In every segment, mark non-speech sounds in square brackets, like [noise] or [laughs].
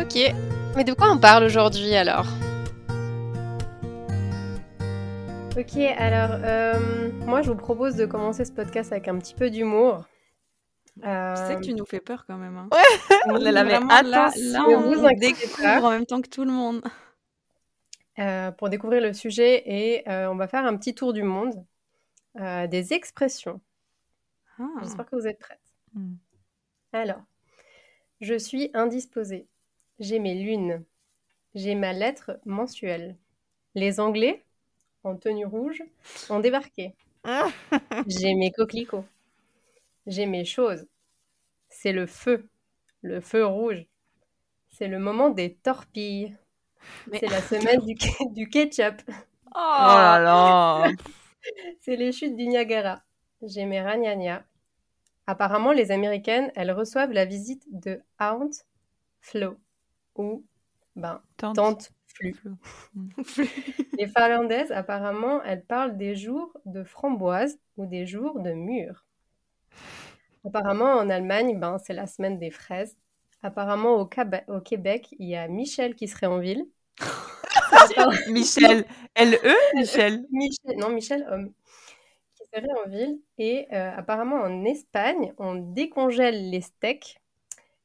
Ok, mais de quoi on parle aujourd'hui alors Ok, alors euh, moi je vous propose de commencer ce podcast avec un petit peu d'humour. Euh... Tu sais que tu nous fais peur quand même. Hein. Ouais, [laughs] on l'avait là, là, on vous découvre en même temps que tout le monde. Euh, pour découvrir le sujet et euh, on va faire un petit tour du monde euh, des expressions. Ah. J'espère que vous êtes prêtes. Hmm. Alors, je suis indisposée. J'ai mes lunes. J'ai ma lettre mensuelle. Les Anglais, en tenue rouge, ont débarqué. J'ai mes coquelicots. J'ai mes choses. C'est le feu. Le feu rouge. C'est le moment des torpilles. C'est la semaine du, du ketchup. Oh, là là [laughs] C'est les chutes du Niagara. J'ai mes ragnagnas. Apparemment, les Américaines, elles reçoivent la visite de Aunt Flo ou ben, tante, Flu. [laughs] Mm. Les Finlandaises, apparemment, elles parlent des jours de framboise ou des jours de mûres. Apparemment, en Allemagne, ben, c'est la semaine des fraises. Apparemment, au, au Québec, il y a Michel qui serait en ville. [laughs] Michel, L-E Michel. [laughs] Michel Non, Michel homme. Qui serait en ville. Et euh, apparemment, en Espagne, on décongèle les steaks.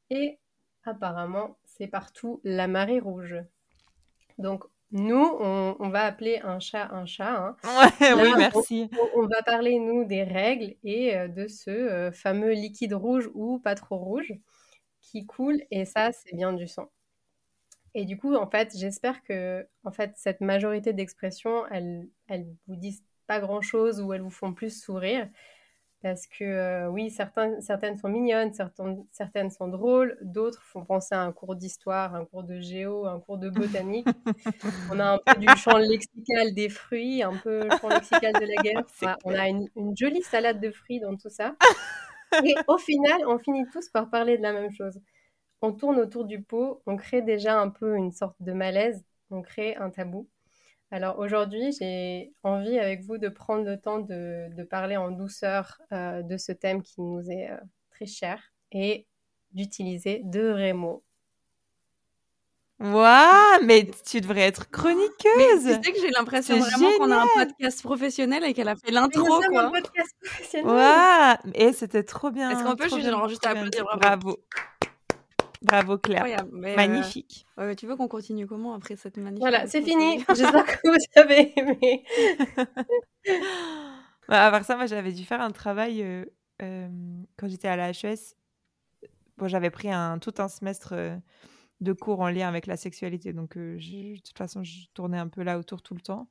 Et apparemment, c'est partout la marée rouge. Donc, nous, on, va appeler un chat un chat. Hein. oui, merci. On, va parler, nous, des règles et euh, de ce euh, fameux liquide rouge ou pas trop rouge qui coule. Et ça, c'est bien du sang. Et du coup, en fait, j'espère que en fait, cette majorité d'expressions, elles, elles vous disent pas grand-chose ou elles vous font plus sourire. Parce que euh, oui, certains, certaines sont mignonnes, certaines, certaines sont drôles, d'autres font penser à un cours d'histoire, un cours de géo, un cours de botanique. [laughs] on a un peu du champ lexical des fruits, un peu le champ lexical de la guerre. [laughs] on a une, jolie salade de fruits dans tout ça. [laughs] Et au final, on finit tous par parler de la même chose. On tourne autour du pot, on crée déjà un peu une sorte de malaise, on crée un tabou. Alors aujourd'hui, j'ai envie avec vous de prendre le temps de, parler en douceur euh, de ce thème qui nous est euh, très cher et d'utiliser de vrais mots. Waouh, mais tu devrais être chroniqueuse. tu sais que j'ai l'impression vraiment qu'on a un podcast professionnel et qu'elle a fait l'intro quoi. Un podcast professionnel. Waouh, et c'était trop bien. Est-ce qu'on peut juste, juste applaudir bravo. Bravo Claire. Magnifique. Euh, tu veux qu'on continue comment après cette magnifique Voilà, c'est fini. J'espère que vous avez aimé. [laughs] bah, à part ça, moi j'avais dû faire un travail euh, euh, quand j'étais à la HES. Bon, j'avais pris un, tout un semestre de cours en lien avec la sexualité. Donc, de toute façon, je tournais un peu là autour tout le temps.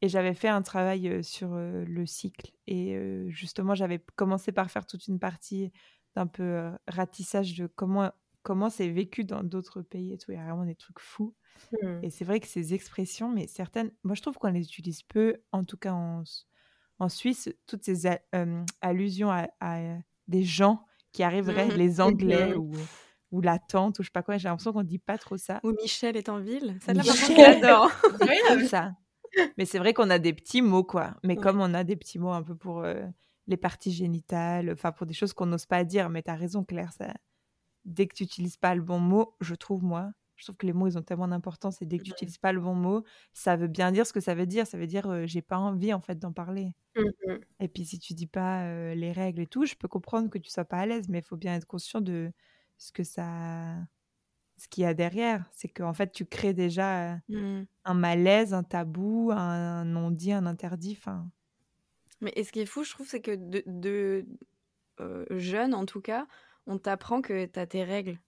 Et j'avais fait un travail sur le cycle. Et justement, j'avais commencé par faire toute une partie d'un peu ratissage de comment comment c'est vécu dans d'autres pays et tout. Il y a vraiment des trucs fous. Mmh. Et c'est vrai que ces expressions, mais certaines, moi je trouve qu'on les utilise peu, en tout cas en, en Suisse, toutes ces allusions à, des gens qui arriveraient, mmh. les Anglais ou, ou la tante, ou je sais pas quoi, j'ai l'impression qu'on dit pas trop ça. Ou Michel est en ville, ça j'adore. [laughs] ça. Mais c'est vrai qu'on a des petits mots, quoi. Mais comme on a des petits mots un peu pour euh, les parties génitales, enfin pour des choses qu'on n'ose pas dire, mais tu as raison, Claire, ça, dès que tu n'utilises pas le bon mot, je trouve moi, je trouve que les mots ils ont tellement d'importance et dès que tu n'utilises pas le bon mot, ça veut bien dire ce que ça veut dire. Ça veut dire j'ai pas envie en fait d'en parler. Mmh et puis si tu dis pas les règles et tout, je peux comprendre que tu sois pas à l'aise, mais il faut bien être conscient de ce que ça, ce qu'il y a derrière. C'est qu'en fait tu crées déjà mmh. un malaise, un tabou, un non-dit, un interdit. Fin... Mais et ce qui est fou, je trouve, c'est que de, de jeunes en tout cas, on t'apprend que tu as tes règles.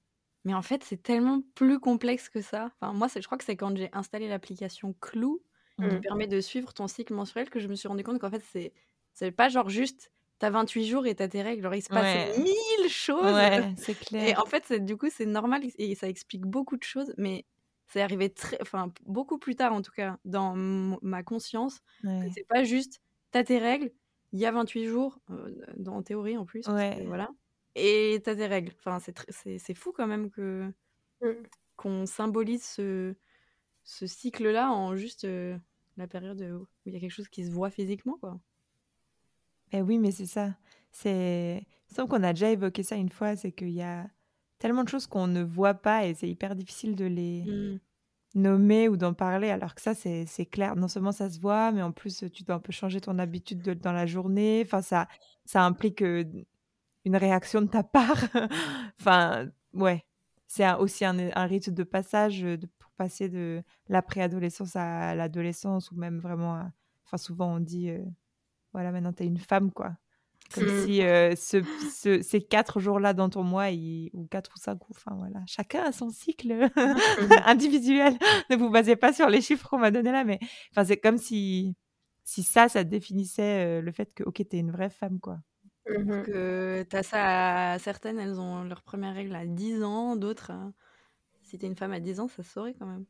Mais en fait, c'est tellement plus complexe que ça. Enfin, moi, je crois que c'est quand j'ai installé l'application Clou, qui mmh. permet de suivre ton cycle menstruel, que je me suis rendu compte qu'en fait, c'est c'est pas genre juste t'as 28 jours et t'as tes règles. Genre, il se passe mille choses. Ouais, c'est clair. Et en fait, du coup, c'est normal et ça explique beaucoup de choses, mais c'est arrivé très, enfin, beaucoup plus tard, en tout cas, dans ma conscience, que c'est pas juste, t'as tes règles, il y a 28 jours, euh, en théorie en plus, voilà, et t'as tes règles. Enfin, c'est fou quand même que mmh. qu'on symbolise ce, ce cycle-là en juste euh, la période où il y a quelque chose qui se voit physiquement, quoi. Eh oui, mais c'est ça. C'est. Semble qu'on a déjà évoqué ça une fois, c'est qu'il y a tellement de choses qu'on ne voit pas et c'est hyper difficile de les mmh. nommer ou d'en parler, alors que ça, c'est clair. Non seulement ça se voit, mais en plus, tu dois un peu changer ton habitude dans la journée. Enfin, ça, ça implique une réaction de ta part. [laughs] enfin, ouais. C'est aussi un, un, rite de passage de, pour passer de la préadolescence à l'adolescence ou même vraiment. Enfin, souvent, on dit voilà, maintenant tu es une femme, quoi. Comme mmh. si euh, ce, ces quatre jours-là dans ton mois, ou quatre ou cinq, enfin voilà, chacun a son cycle [laughs] individuel. ne vous basez pas sur les chiffres qu'on m'a donnés là, mais enfin, c'est comme si, si ça, ça définissait euh, le fait que, ok, tu es une vraie femme, quoi. Mmh que tu as ça certaines, elles ont leur première règle à 10 ans, d'autres, euh, si tu es une femme à 10 ans, ça se saurait quand même.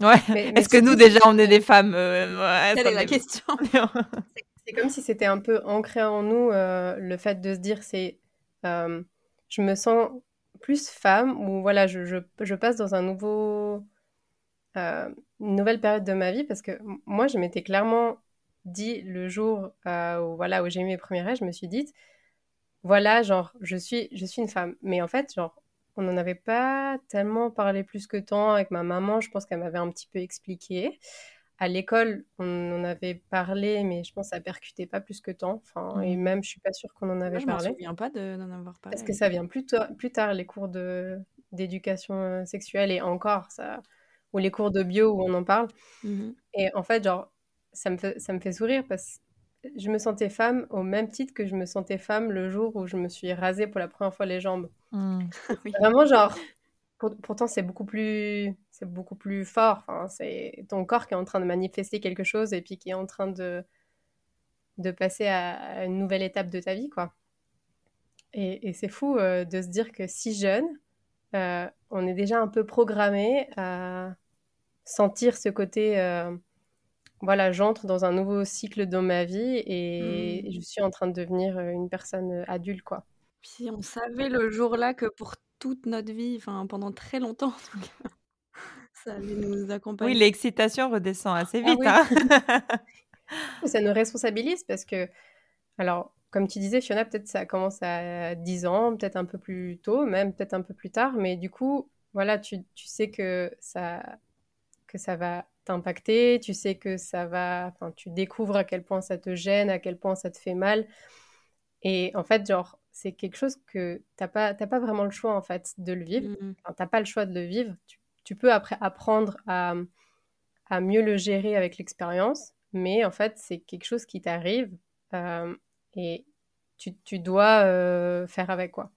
Ouais. Est-ce [laughs] que nous déjà on est des femmes Quelle est la question? [laughs] C'est comme si c'était un peu ancré en nous euh, le fait de se dire c'est euh, je me sens plus femme ou voilà je, je, je passe dans un nouveau euh, une nouvelle période de ma vie parce que moi je m'étais clairement dit le jour où voilà où j'ai eu mes premiers rêves je me suis dit voilà genre je suis je suis une femme mais en fait genre on n'en avait pas tellement parlé plus que tant avec ma maman je pense qu'elle m'avait un petit peu expliqué à l'école, on en avait parlé, mais je pense que ça percutait pas plus que tant. Enfin, Et mmh. même, je suis pas sûre qu'on en avait parlé. Je me souviens pas d'en avoir parlé. Parce que ça vient plus, plus tard, les cours d'éducation euh, sexuelle et encore, ça, ou les cours de bio où on en parle. Mmh et en fait, genre, ça me fait, ça me fait sourire parce que je me sentais femme au même titre que je me sentais femme le jour où je me suis rasée pour la première fois les jambes. [laughs] Mmh. Vraiment, genre, pourtant, c'est beaucoup plus, c'est beaucoup plus fort. Enfin, c'est ton corps qui est en train de manifester quelque chose et puis qui est en train de, de passer à, une nouvelle étape de ta vie, quoi. Et, c'est fou euh, de se dire que si jeune, euh, on est déjà un peu programmé à sentir ce côté. Euh, voilà, j'entre dans un nouveau cycle dans ma vie et mmh. je suis en train de devenir une personne adulte, quoi. Si on savait le jour-là que pour toute notre vie, enfin pendant très longtemps [laughs] Ça allait nous accompagner. Oui, l'excitation redescend assez ah vite. hein. [laughs] [laughs] Ça nous responsabilise parce que, alors, comme tu disais, Fiona, peut-être ça commence à 10 ans, peut-être un peu plus tôt, même peut-être un peu plus tard, mais du coup, voilà, tu, tu sais que ça, que ça va t'impacter, tu sais que ça va, enfin, tu découvres à quel point ça te gêne, à quel point ça te fait mal. Et en fait, genre, c'est quelque chose que tu n'as pas, pas vraiment le choix en fait de le vivre. Mmh tu n'as pas le choix de le vivre. Tu, peux après apprendre à, à, mieux le gérer avec l'expérience, mais en fait c'est quelque chose qui t'arrive euh, et tu, tu dois euh, faire avec quoi.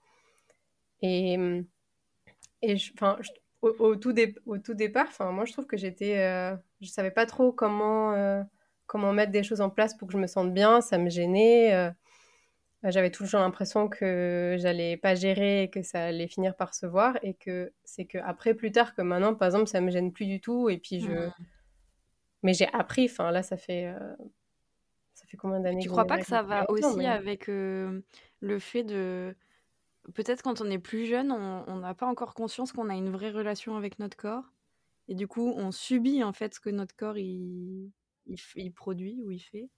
Et, et je, au, au, tout au tout départ, moi je trouve que j'étais, euh, je savais pas trop comment comment mettre des choses en place pour que je me sente bien. Ça me gênait. Bah, j'avais toujours l'impression que j'allais pas gérer et que ça allait finir par se voir et que c'est que après plus tard que maintenant par exemple ça me gêne plus du tout et puis je mmh. mais j'ai appris enfin là ça fait euh, ça fait combien d'années tu crois pas que ça va aussi avec euh, le fait de peut-être quand on est plus jeune on n'a pas encore conscience qu'on a une vraie relation avec notre corps et du coup on subit en fait ce que notre corps il, il produit ou il fait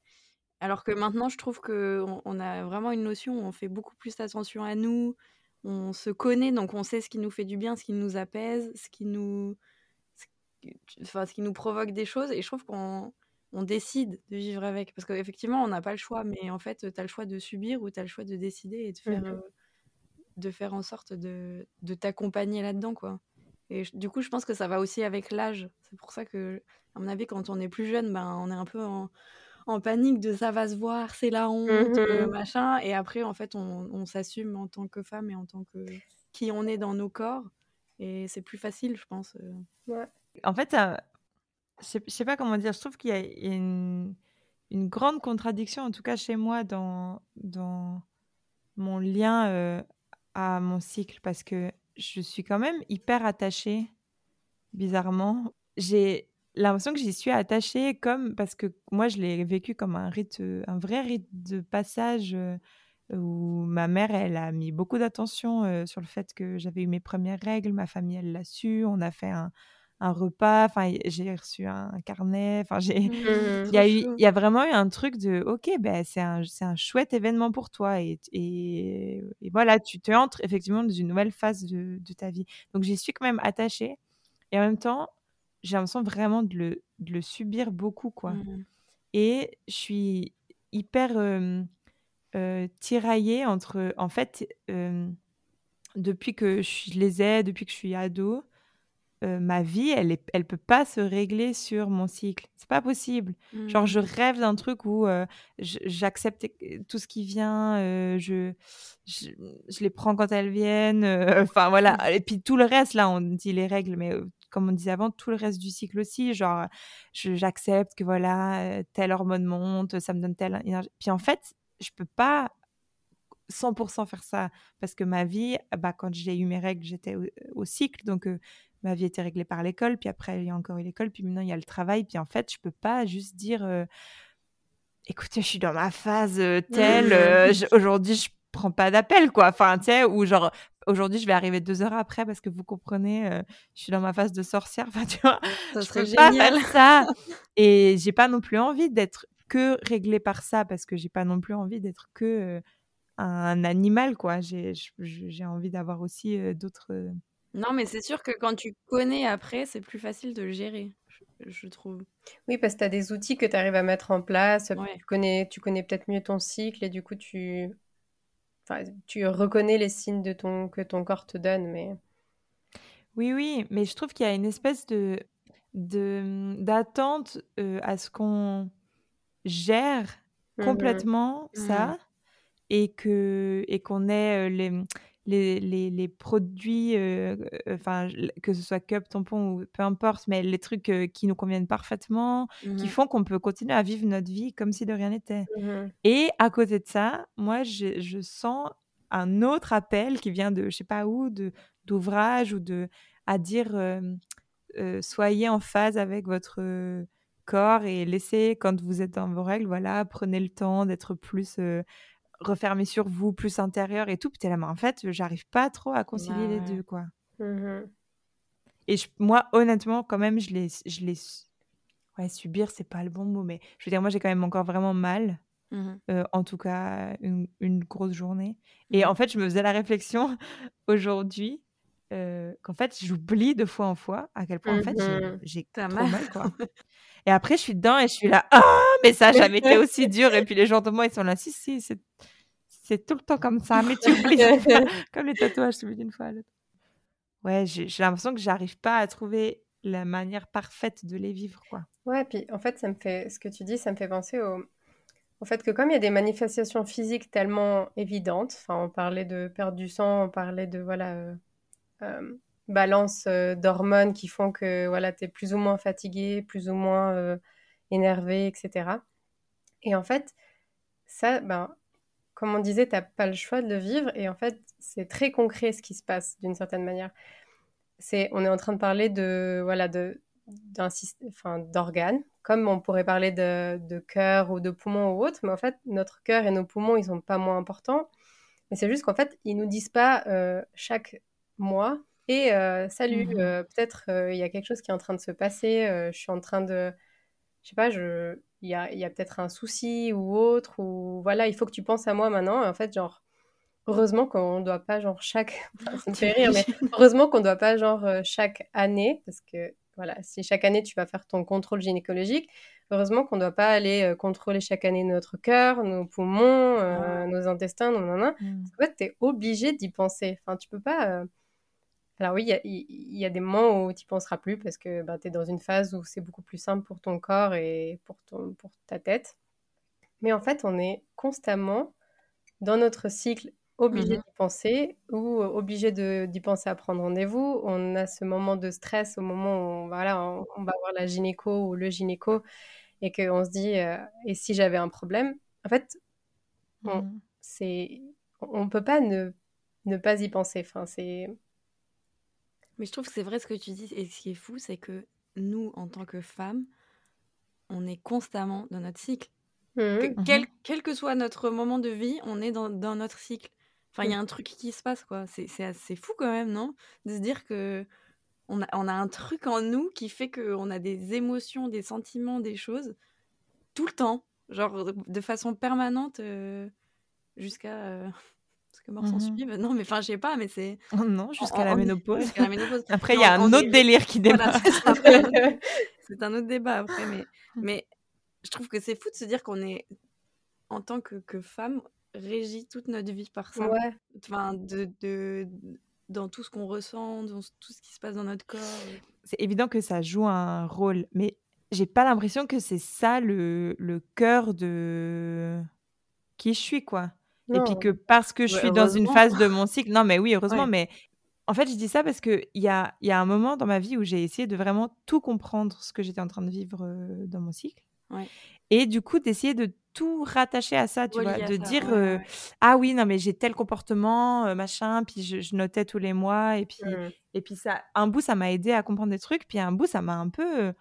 alors que maintenant, je trouve qu'on on a vraiment une notion où on fait beaucoup plus attention à nous, on se connaît, donc on sait ce qui nous fait du bien, ce qui nous apaise, ce qui nous, enfin, ce qui nous provoque des choses. Et je trouve qu'on on décide de vivre avec. Parce qu'effectivement, on n'a pas le choix, mais en fait, tu as le choix de subir ou tu as le choix de décider et de faire, mmh euh, de faire en sorte de, de t'accompagner là-dedans. quoi. Et du coup, je pense que ça va aussi avec l'âge. C'est pour ça que, à mon avis, quand on est plus jeune, ben, on est un peu en en panique de ça va se voir, c'est la honte, mmh machin. Et après, en fait, on, s'assume en tant que femme et en tant que qui on est dans nos corps. Et c'est plus facile, je pense. Euh. Ouais. En fait, je sais, sais pas comment dire, je trouve qu'il y, a une, une grande contradiction, en tout cas chez moi, dans, dans mon lien à mon cycle, parce que je suis quand même hyper attachée, bizarrement. J'ai l'impression que j'y suis attachée comme parce que moi je l'ai vécu comme un rite, un vrai rite de passage où ma mère elle a mis beaucoup d'attention sur le fait que j'avais eu mes premières règles, ma famille elle l'a su, on a fait un, un repas, enfin j'ai reçu un, carnet, enfin j'ai, mmh. [laughs] il y a eu, il y a vraiment eu un truc de, ok, ben c'est un, c'est un chouette événement pour toi et, et, voilà, tu te entres effectivement dans une nouvelle phase de, de ta vie. Donc j'y suis quand même attachée et en même temps j'ai l'impression vraiment de le, de le subir beaucoup quoi. Mmh. Et je suis hyper euh, tiraillée entre, en fait, depuis que je les ai, depuis que je suis ado euh, ma vie, elle est, elle peut pas se régler sur mon cycle. C'est pas possible. Genre, je mmh. rêve d'un truc où euh, j'accepte tout ce qui vient, euh, je, je, les prends quand elles viennent. [laughs] Enfin, voilà. Mmh. Et puis tout le reste, là, on dit les règles, mais comme on disait avant, tout le reste du cycle aussi. Genre, j'accepte que voilà, telle hormone monte, ça me donne telle énergie. Puis en fait, je peux pas 100% faire ça parce que ma vie, bah, quand j'ai eu mes règles, j'étais au, cycle. Donc, ma vie était réglée par l'école, puis après il y a encore eu l'école, puis maintenant il y a le travail, puis en fait je peux pas juste dire euh, écoutez je suis dans ma phase euh, [laughs] telle, euh, aujourd'hui je prends pas d'appel quoi, enfin tu sais ou genre aujourd'hui je vais arriver deux heures après parce que vous comprenez je suis dans ma phase de sorcière, [laughs] enfin tu vois, ça je peux génial. pas faire ça. [laughs] Et j'ai pas non plus envie d'être que réglée par ça parce que j'ai pas non plus envie d'être que un animal quoi, j'ai envie d'avoir aussi d'autres non, mais c'est sûr que quand tu connais après, c'est plus facile de le gérer, je, trouve. Oui, parce que tu as des outils que tu arrives à mettre en place. Tu connais, tu connais peut-être mieux ton cycle et du coup, tu, tu reconnais les signes de ton, que ton corps te donne. Mais... Oui, oui, mais je trouve qu'il y a une espèce de d'attente euh, à ce qu'on gère mmh complètement mmh ça et que et qu'on ait euh, les les, les, les produits, euh, euh, enfin, que ce soit cup, tampon ou peu importe, mais les trucs euh, qui nous conviennent parfaitement, qui mmh font qu'on peut continuer à vivre notre vie comme si de rien n'était. Mmh Et à côté de ça, moi, je, je, sens un autre appel qui vient de je sais pas où, de d'ouvrage ou de à dire soyez en phase avec votre corps et laissez quand vous êtes dans vos règles, voilà, prenez le temps d'être plus refermer sur vous, plus intérieur et tout. Puis t'es là, mais en fait, j'arrive pas trop à concilier les deux, quoi. Mmh et moi, honnêtement, quand même, je les, je les, ouais, subir, c'est pas le bon mot, mais je veux dire, moi, j'ai quand même encore vraiment mal. Mmh euh, en tout cas, une, grosse journée. Et mmh en fait, je me faisais la réflexion [laughs] aujourd'hui euh, qu'en fait, j'oublie de fois en fois à quel point, en fait, j'ai trop mal, mal quoi. Et après, je suis dedans et je suis là, [laughs] ah, mais ça n'a jamais été aussi [laughs] dur. Et puis les gens de moi, ils sont là, si, si, c'est tout le temps comme ça, mais tu oublies. [laughs] comme les tatouages, tu oublies d'une fois à l'autre. Ouais, j'ai l'impression que j'arrive pas à trouver la manière parfaite de les vivre, quoi. Ouais, puis en fait, ça me fait, ce que tu dis, ça me fait penser au, au fait que comme il y a des manifestations physiques tellement évidentes, enfin, on parlait de perte du sang, on parlait de, voilà, euh, balance euh, d'hormones qui font que voilà, tu es plus ou moins fatigué, plus ou moins euh, énervé, etc. Et en fait, ça, ben, comme on disait, tu n'as pas le choix de le vivre. Et en fait, c'est très concret ce qui se passe d'une certaine manière. C'est, on est en train de parler de voilà de enfin, d'organes, comme on pourrait parler de, de cœur ou de poumon ou autre, mais en fait, notre cœur et nos poumons, ils sont pas moins importants. Mais c'est juste qu'en fait, ils nous disent pas euh, chaque mois et salut, mmh peut-être il y a quelque chose qui est en train de se passer, je suis en train de, je sais pas, je, il y a, y a peut-être un souci ou autre, ou voilà, il faut que tu penses à moi maintenant. en fait, genre, heureusement qu'on ne doit pas, genre, chaque, ça me fait rire, mais [laughs] heureusement qu'on ne doit pas, genre, chaque année, parce que voilà, si chaque année tu vas faire ton contrôle gynécologique, heureusement qu'on ne doit pas aller contrôler chaque année notre cœur, nos poumons, ah. nos intestins, nos nanas. Mmh. En fait, tu es obligé d'y penser. Enfin, tu peux pas. Alors oui, il y, a des moments où tu n'y penseras plus parce que ben, tu es dans une phase où c'est beaucoup plus simple pour ton corps et pour, ton, pour ta tête. Mais en fait, on est constamment dans notre cycle obligé mmh d'y penser ou obligé d'y penser à prendre rendez-vous. On a ce moment de stress au moment où on, voilà, on, va voir la gynéco ou le gynéco et qu'on se dit, et si j'avais un problème? En fait, on Mhm. c'est on peut pas ne, ne pas y penser. Enfin, c'est... Mais je trouve que c'est vrai ce que tu dis. Et ce qui est fou, c'est que nous, en tant que femmes, on est constamment dans notre cycle. Que- Mhm. quel, quel que soit notre moment de vie, on est dans, dans notre cycle. Enfin, il y a un truc qui se passe, quoi. C'est assez fou quand même, non? De se dire que on a, on a un truc en nous qui fait qu'on a des émotions, des sentiments, des choses tout le temps. Genre de, façon permanente euh, jusqu'à euh, que mort s'en Mhm. suive. Non, mais enfin, je sais pas, mais c'est... Oh non, jusqu'à la ménopause. jusqu'à la ménopause. [laughs] Après, il y a un autre délire qui démarre. [laughs] c'est un autre débat après, mais, mais je trouve que c'est fou de se dire qu'on est, en tant que, que femme, régie toute notre vie par ça. Ouais. Enfin, de, de, dans tout ce qu'on ressent, dans tout ce qui se passe dans notre corps. c'est évident que ça joue un rôle, mais j'ai pas l'impression que c'est ça le, le cœur de qui je suis, quoi. Et puis que parce que je Ouais, suis dans une phase de mon cycle, non, mais oui, [laughs] heureusement, Ouais. mais en fait, je dis ça parce qu'il y a, il y a un moment dans ma vie où j'ai essayé de vraiment tout comprendre ce que j'étais en train de vivre euh, dans mon cycle. Ouais. Et du coup, d'essayer de tout rattacher à ça, tu vois, de ça, dire euh, ah oui, non, mais j'ai tel comportement, euh, machin, puis je, je notais tous les mois, et puis Mhm. et puis ça, un bout, ça m'a aidé à comprendre des trucs, puis un bout, ça m'a un peu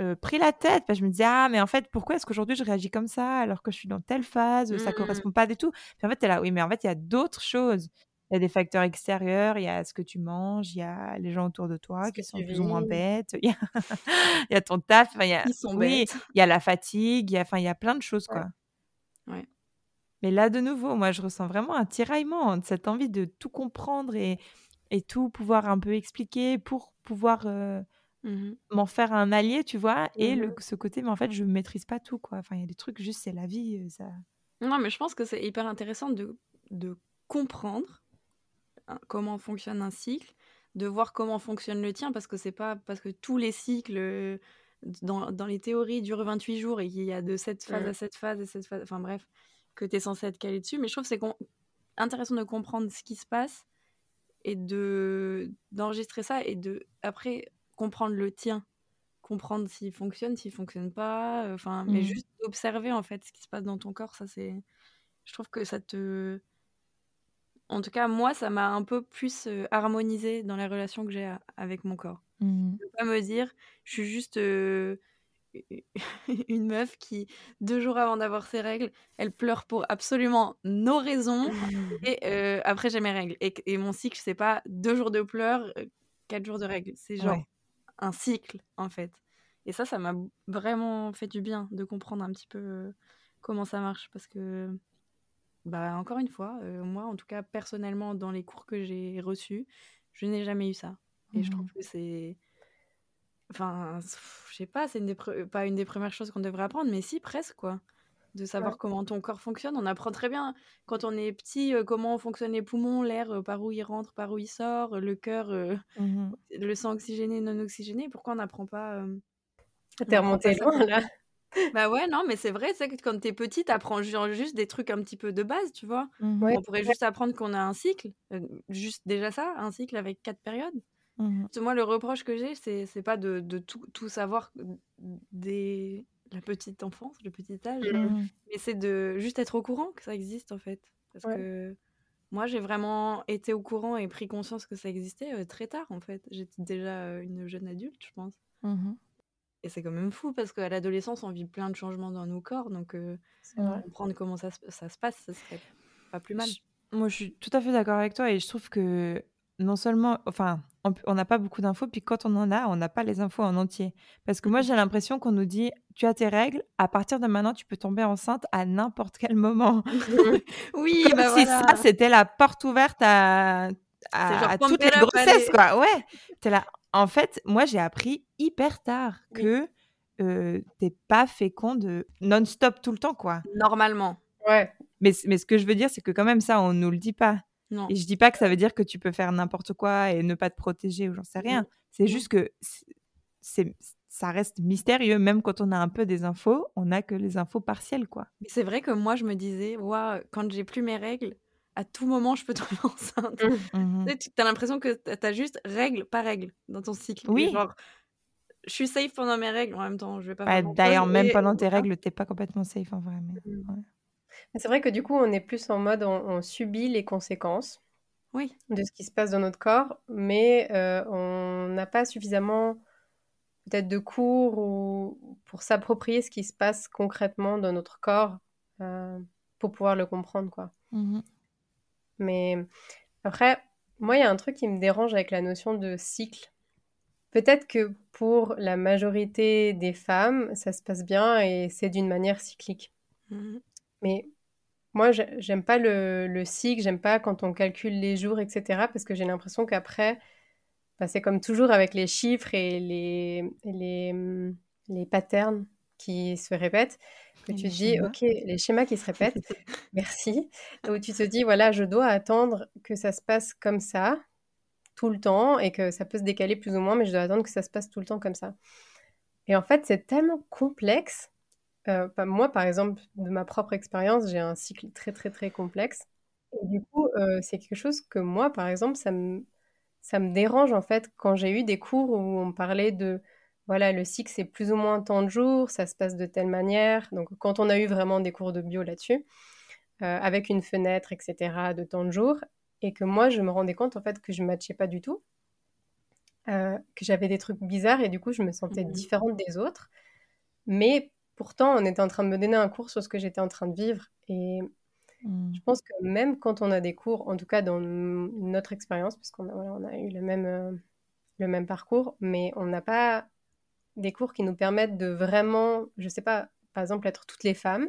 euh, pris la tête. Parce que je me disais, ah, mais en fait, pourquoi est-ce qu'aujourd'hui je réagis comme ça alors que je suis dans telle phase, ça Mhm. correspond pas du tout? Puis en fait, es là, oui, mais en fait, il y a d'autres choses. Il y a des facteurs extérieurs, il y a ce que tu manges, il y a les gens autour de toi qui sont plus ou moins bêtes, il y a, [laughs] il y a ton taf, il y a, Ils sont oui, bêtes. il y a la fatigue, il y a, enfin, il y a plein de choses, Ouais. quoi. Ouais. Mais là, de nouveau, moi, je ressens vraiment un tiraillement, de cette envie de tout comprendre et, et tout pouvoir un peu expliquer pour pouvoir euh, Mhm. m'en faire un allié, tu vois. Et le, ce côté, mais en fait, je maîtrise pas tout, quoi. Enfin, il y a des trucs, juste, c'est la vie. Ça... Non, mais je pense que c'est hyper intéressant de, de comprendre hein, comment fonctionne un cycle, de voir comment fonctionne le tien, parce que c'est pas parce que tous les cycles dans, dans les théories durent 28 jours et qu'il y a de cette phase à cette phase et cette phase, enfin bref, que tu es censé être calé dessus. Mais je trouve que c'est intéressant de comprendre ce qui se passe et de d'enregistrer ça et de après comprendre le tien comprendre s'il fonctionne s'il fonctionne pas euh, enfin mais Mhm. juste observer en fait ce qui se passe dans ton corps ça c'est je trouve que ça te en tout cas moi ça m'a un peu plus euh, harmonisé dans les relations que j'ai a- avec mon corps. De pas me dire je suis juste euh, [laughs] une meuf qui deux jours avant d'avoir ses règles elle pleure pour absolument nos raisons et euh, après j'ai mes règles. Et, et mon cycle c'est pas deux jours de pleurs euh, quatre jours de règles. C'est genre Ouais. Un cycle en fait. Et ça ça m'a vraiment fait du bien de comprendre un petit peu euh, comment ça marche parce que bah encore une fois euh, moi en tout cas personnellement dans les cours que j'ai reçus je n'ai jamais eu ça. Et je trouve que c'est enfin je sais pas c'est une des pre- pas une des premières choses qu'on devrait apprendre mais si presque quoi de savoir Ouais. comment ton corps fonctionne on apprend très bien quand on est petit euh, comment fonctionnent les poumons l'air euh, par où il rentre par où il sort le cœur euh, Mhm. [laughs] le sang oxygéné non oxygéné pourquoi on n'apprend pas euh, T'es remonté loin, là. [laughs] bah ouais non mais c'est vrai c'est que quand t'es petite t'apprends juste des trucs un petit peu de base tu vois. Ouais. on pourrait juste apprendre qu'on a un cycle euh, juste déjà ça un cycle avec quatre périodes que moi, le reproche que j'ai, c'est c'est pas de, de tout, tout savoir dès la petite enfance, le petit âge. Mhm. mais c'est de juste être au courant que ça existe en fait. Parce Ouais. que moi, j'ai vraiment été au courant et pris conscience que ça existait euh, très tard en fait. J'étais déjà euh, une jeune adulte, je pense. Mhm. Et c'est quand même fou parce qu'à l'adolescence, on vit plein de changements dans nos corps, donc euh, comprendre comment ça, se- ça se passe, ça serait pas plus mal. Je- Moi, je suis tout à fait d'accord avec toi et je trouve que non seulement, enfin, on n'a pas beaucoup d'infos, puis quand on en a, on n'a pas les infos en entier. Parce que moi, j'ai l'impression qu'on nous dit, tu as tes règles, à partir de maintenant, tu peux tomber enceinte à n'importe quel moment. [laughs] oui, [laughs] Comme bah si voilà. ça, c'était la porte ouverte à, toutes it les grossesses, quoi. Ouais. T'es là. En fait, moi, j'ai appris hyper tard Oui. que euh, t'es pas fécond de non-stop tout le temps, quoi. Normalement, Ouais. Mais, mais ce que je veux dire, c'est que quand même, ça, on nous le dit pas. Non. Et je dis pas que ça veut dire que tu peux faire n'importe quoi et ne pas te protéger ou j'en sais rien. C'est juste que c'est- ça reste mystérieux. Même quand on a un peu des infos, on n'a que les infos partielles, quoi. C'est vrai que moi, je me disais, Ouah, quand j'ai plus mes règles, à tout moment, je peux [laughs] tomber enceinte. Mhm. Mhm. Tu as l'impression que tu as juste règle par règle dans ton cycle. Oui. genre, je suis safe pendant mes règles en même temps. Je vais pas. Ouais, D'ailleurs, même pendant tes règles, t'es pas complètement safe en vrai. Mais... Mmh. C'est vrai que du coup, on est plus en mode on, subit les conséquences oui. de ce qui se passe dans notre corps, mais euh, on n'a pas suffisamment peut-être de cours ou pour s'approprier ce qui se passe concrètement dans notre corps euh, pour pouvoir le comprendre, quoi. Mmh mais après, moi, il y a un truc qui me dérange avec la notion de cycle. Peut-être que pour la majorité des femmes, ça se passe bien et c'est d'une manière cyclique. Mmh mais moi, j'aime pas le, le cycle, j'aime pas quand on calcule les jours, etc. Parce que j'ai l'impression qu'après, bah, c'est comme toujours avec les chiffres et les, les, les patterns qui se répètent, que tu te dis, OK, les schémas qui se répètent, [laughs] merci, où tu te dis, voilà, je dois attendre que ça se passe comme ça, tout le temps, et que ça peut se décaler plus ou moins, mais je dois attendre que ça se passe tout le temps comme ça. Et en fait, c'est tellement complexe. Euh, moi, par exemple, de ma propre expérience, j'ai un cycle très, très, très complexe. Et du coup, euh, c'est quelque chose que moi, par exemple, ça me, ça me dérange, en fait, quand j'ai eu des cours où on parlait de voilà, le cycle, c'est plus ou moins tant de jours, ça se passe de telle manière. Donc, quand on a eu vraiment des cours de bio là-dessus, euh, avec une fenêtre, etc., de tant de jours, et que moi, je me rendais compte, en fait, que je ne matchais pas du tout, que j'avais des trucs bizarres, et du coup, je me sentais mmh. différente des autres. Mais pourtant, on était en train de me donner un cours sur ce que j'étais en train de vivre. Et mmh. je pense que même quand on a des cours, en tout cas dans notre expérience, parce qu'on a, on a eu le même, euh, le même parcours, mais on n'a pas des cours qui nous permettent de vraiment, je sais pas, par exemple, être toutes les femmes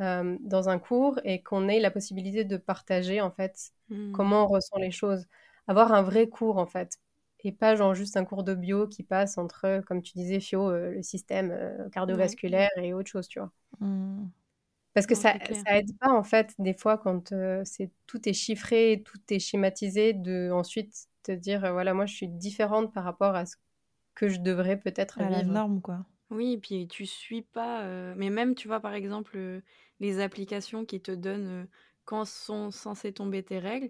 euh, dans un cours et qu'on ait la possibilité de partager, en fait, hmm. comment on ressent les choses. Avoir un vrai cours, en fait. Et pas genre juste un cours de bio qui passe entre, comme tu disais, Fio, euh, le système euh, cardiovasculaire et autre chose, tu vois. Hmm. Parce que ça, ça aide pas, en fait, des fois, quand c'est tout est chiffré, tout est schématisé, de ensuite te dire, voilà, moi, je suis différente par rapport à ce que je devrais peut-être à la norme, quoi. Oui, et puis tu suis pas. Euh, mais même, tu vois, par exemple, euh, les applications qui te donnent euh, quand sont censées tomber tes règles.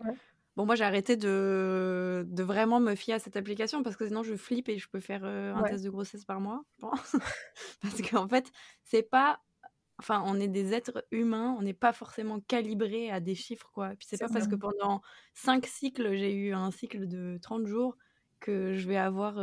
Bon, moi, j'ai arrêté de, de vraiment me fier à cette application parce que sinon, je flippe et je peux faire un test de grossesse par mois, je pense. [laughs] parce qu'en fait, c'est pas. Enfin, on est des êtres humains, on n'est pas forcément calibré à des chiffres, quoi. Et puis, c'est pas parce que pendant cinq cycles, j'ai eu un cycle de 30 jours que je vais avoir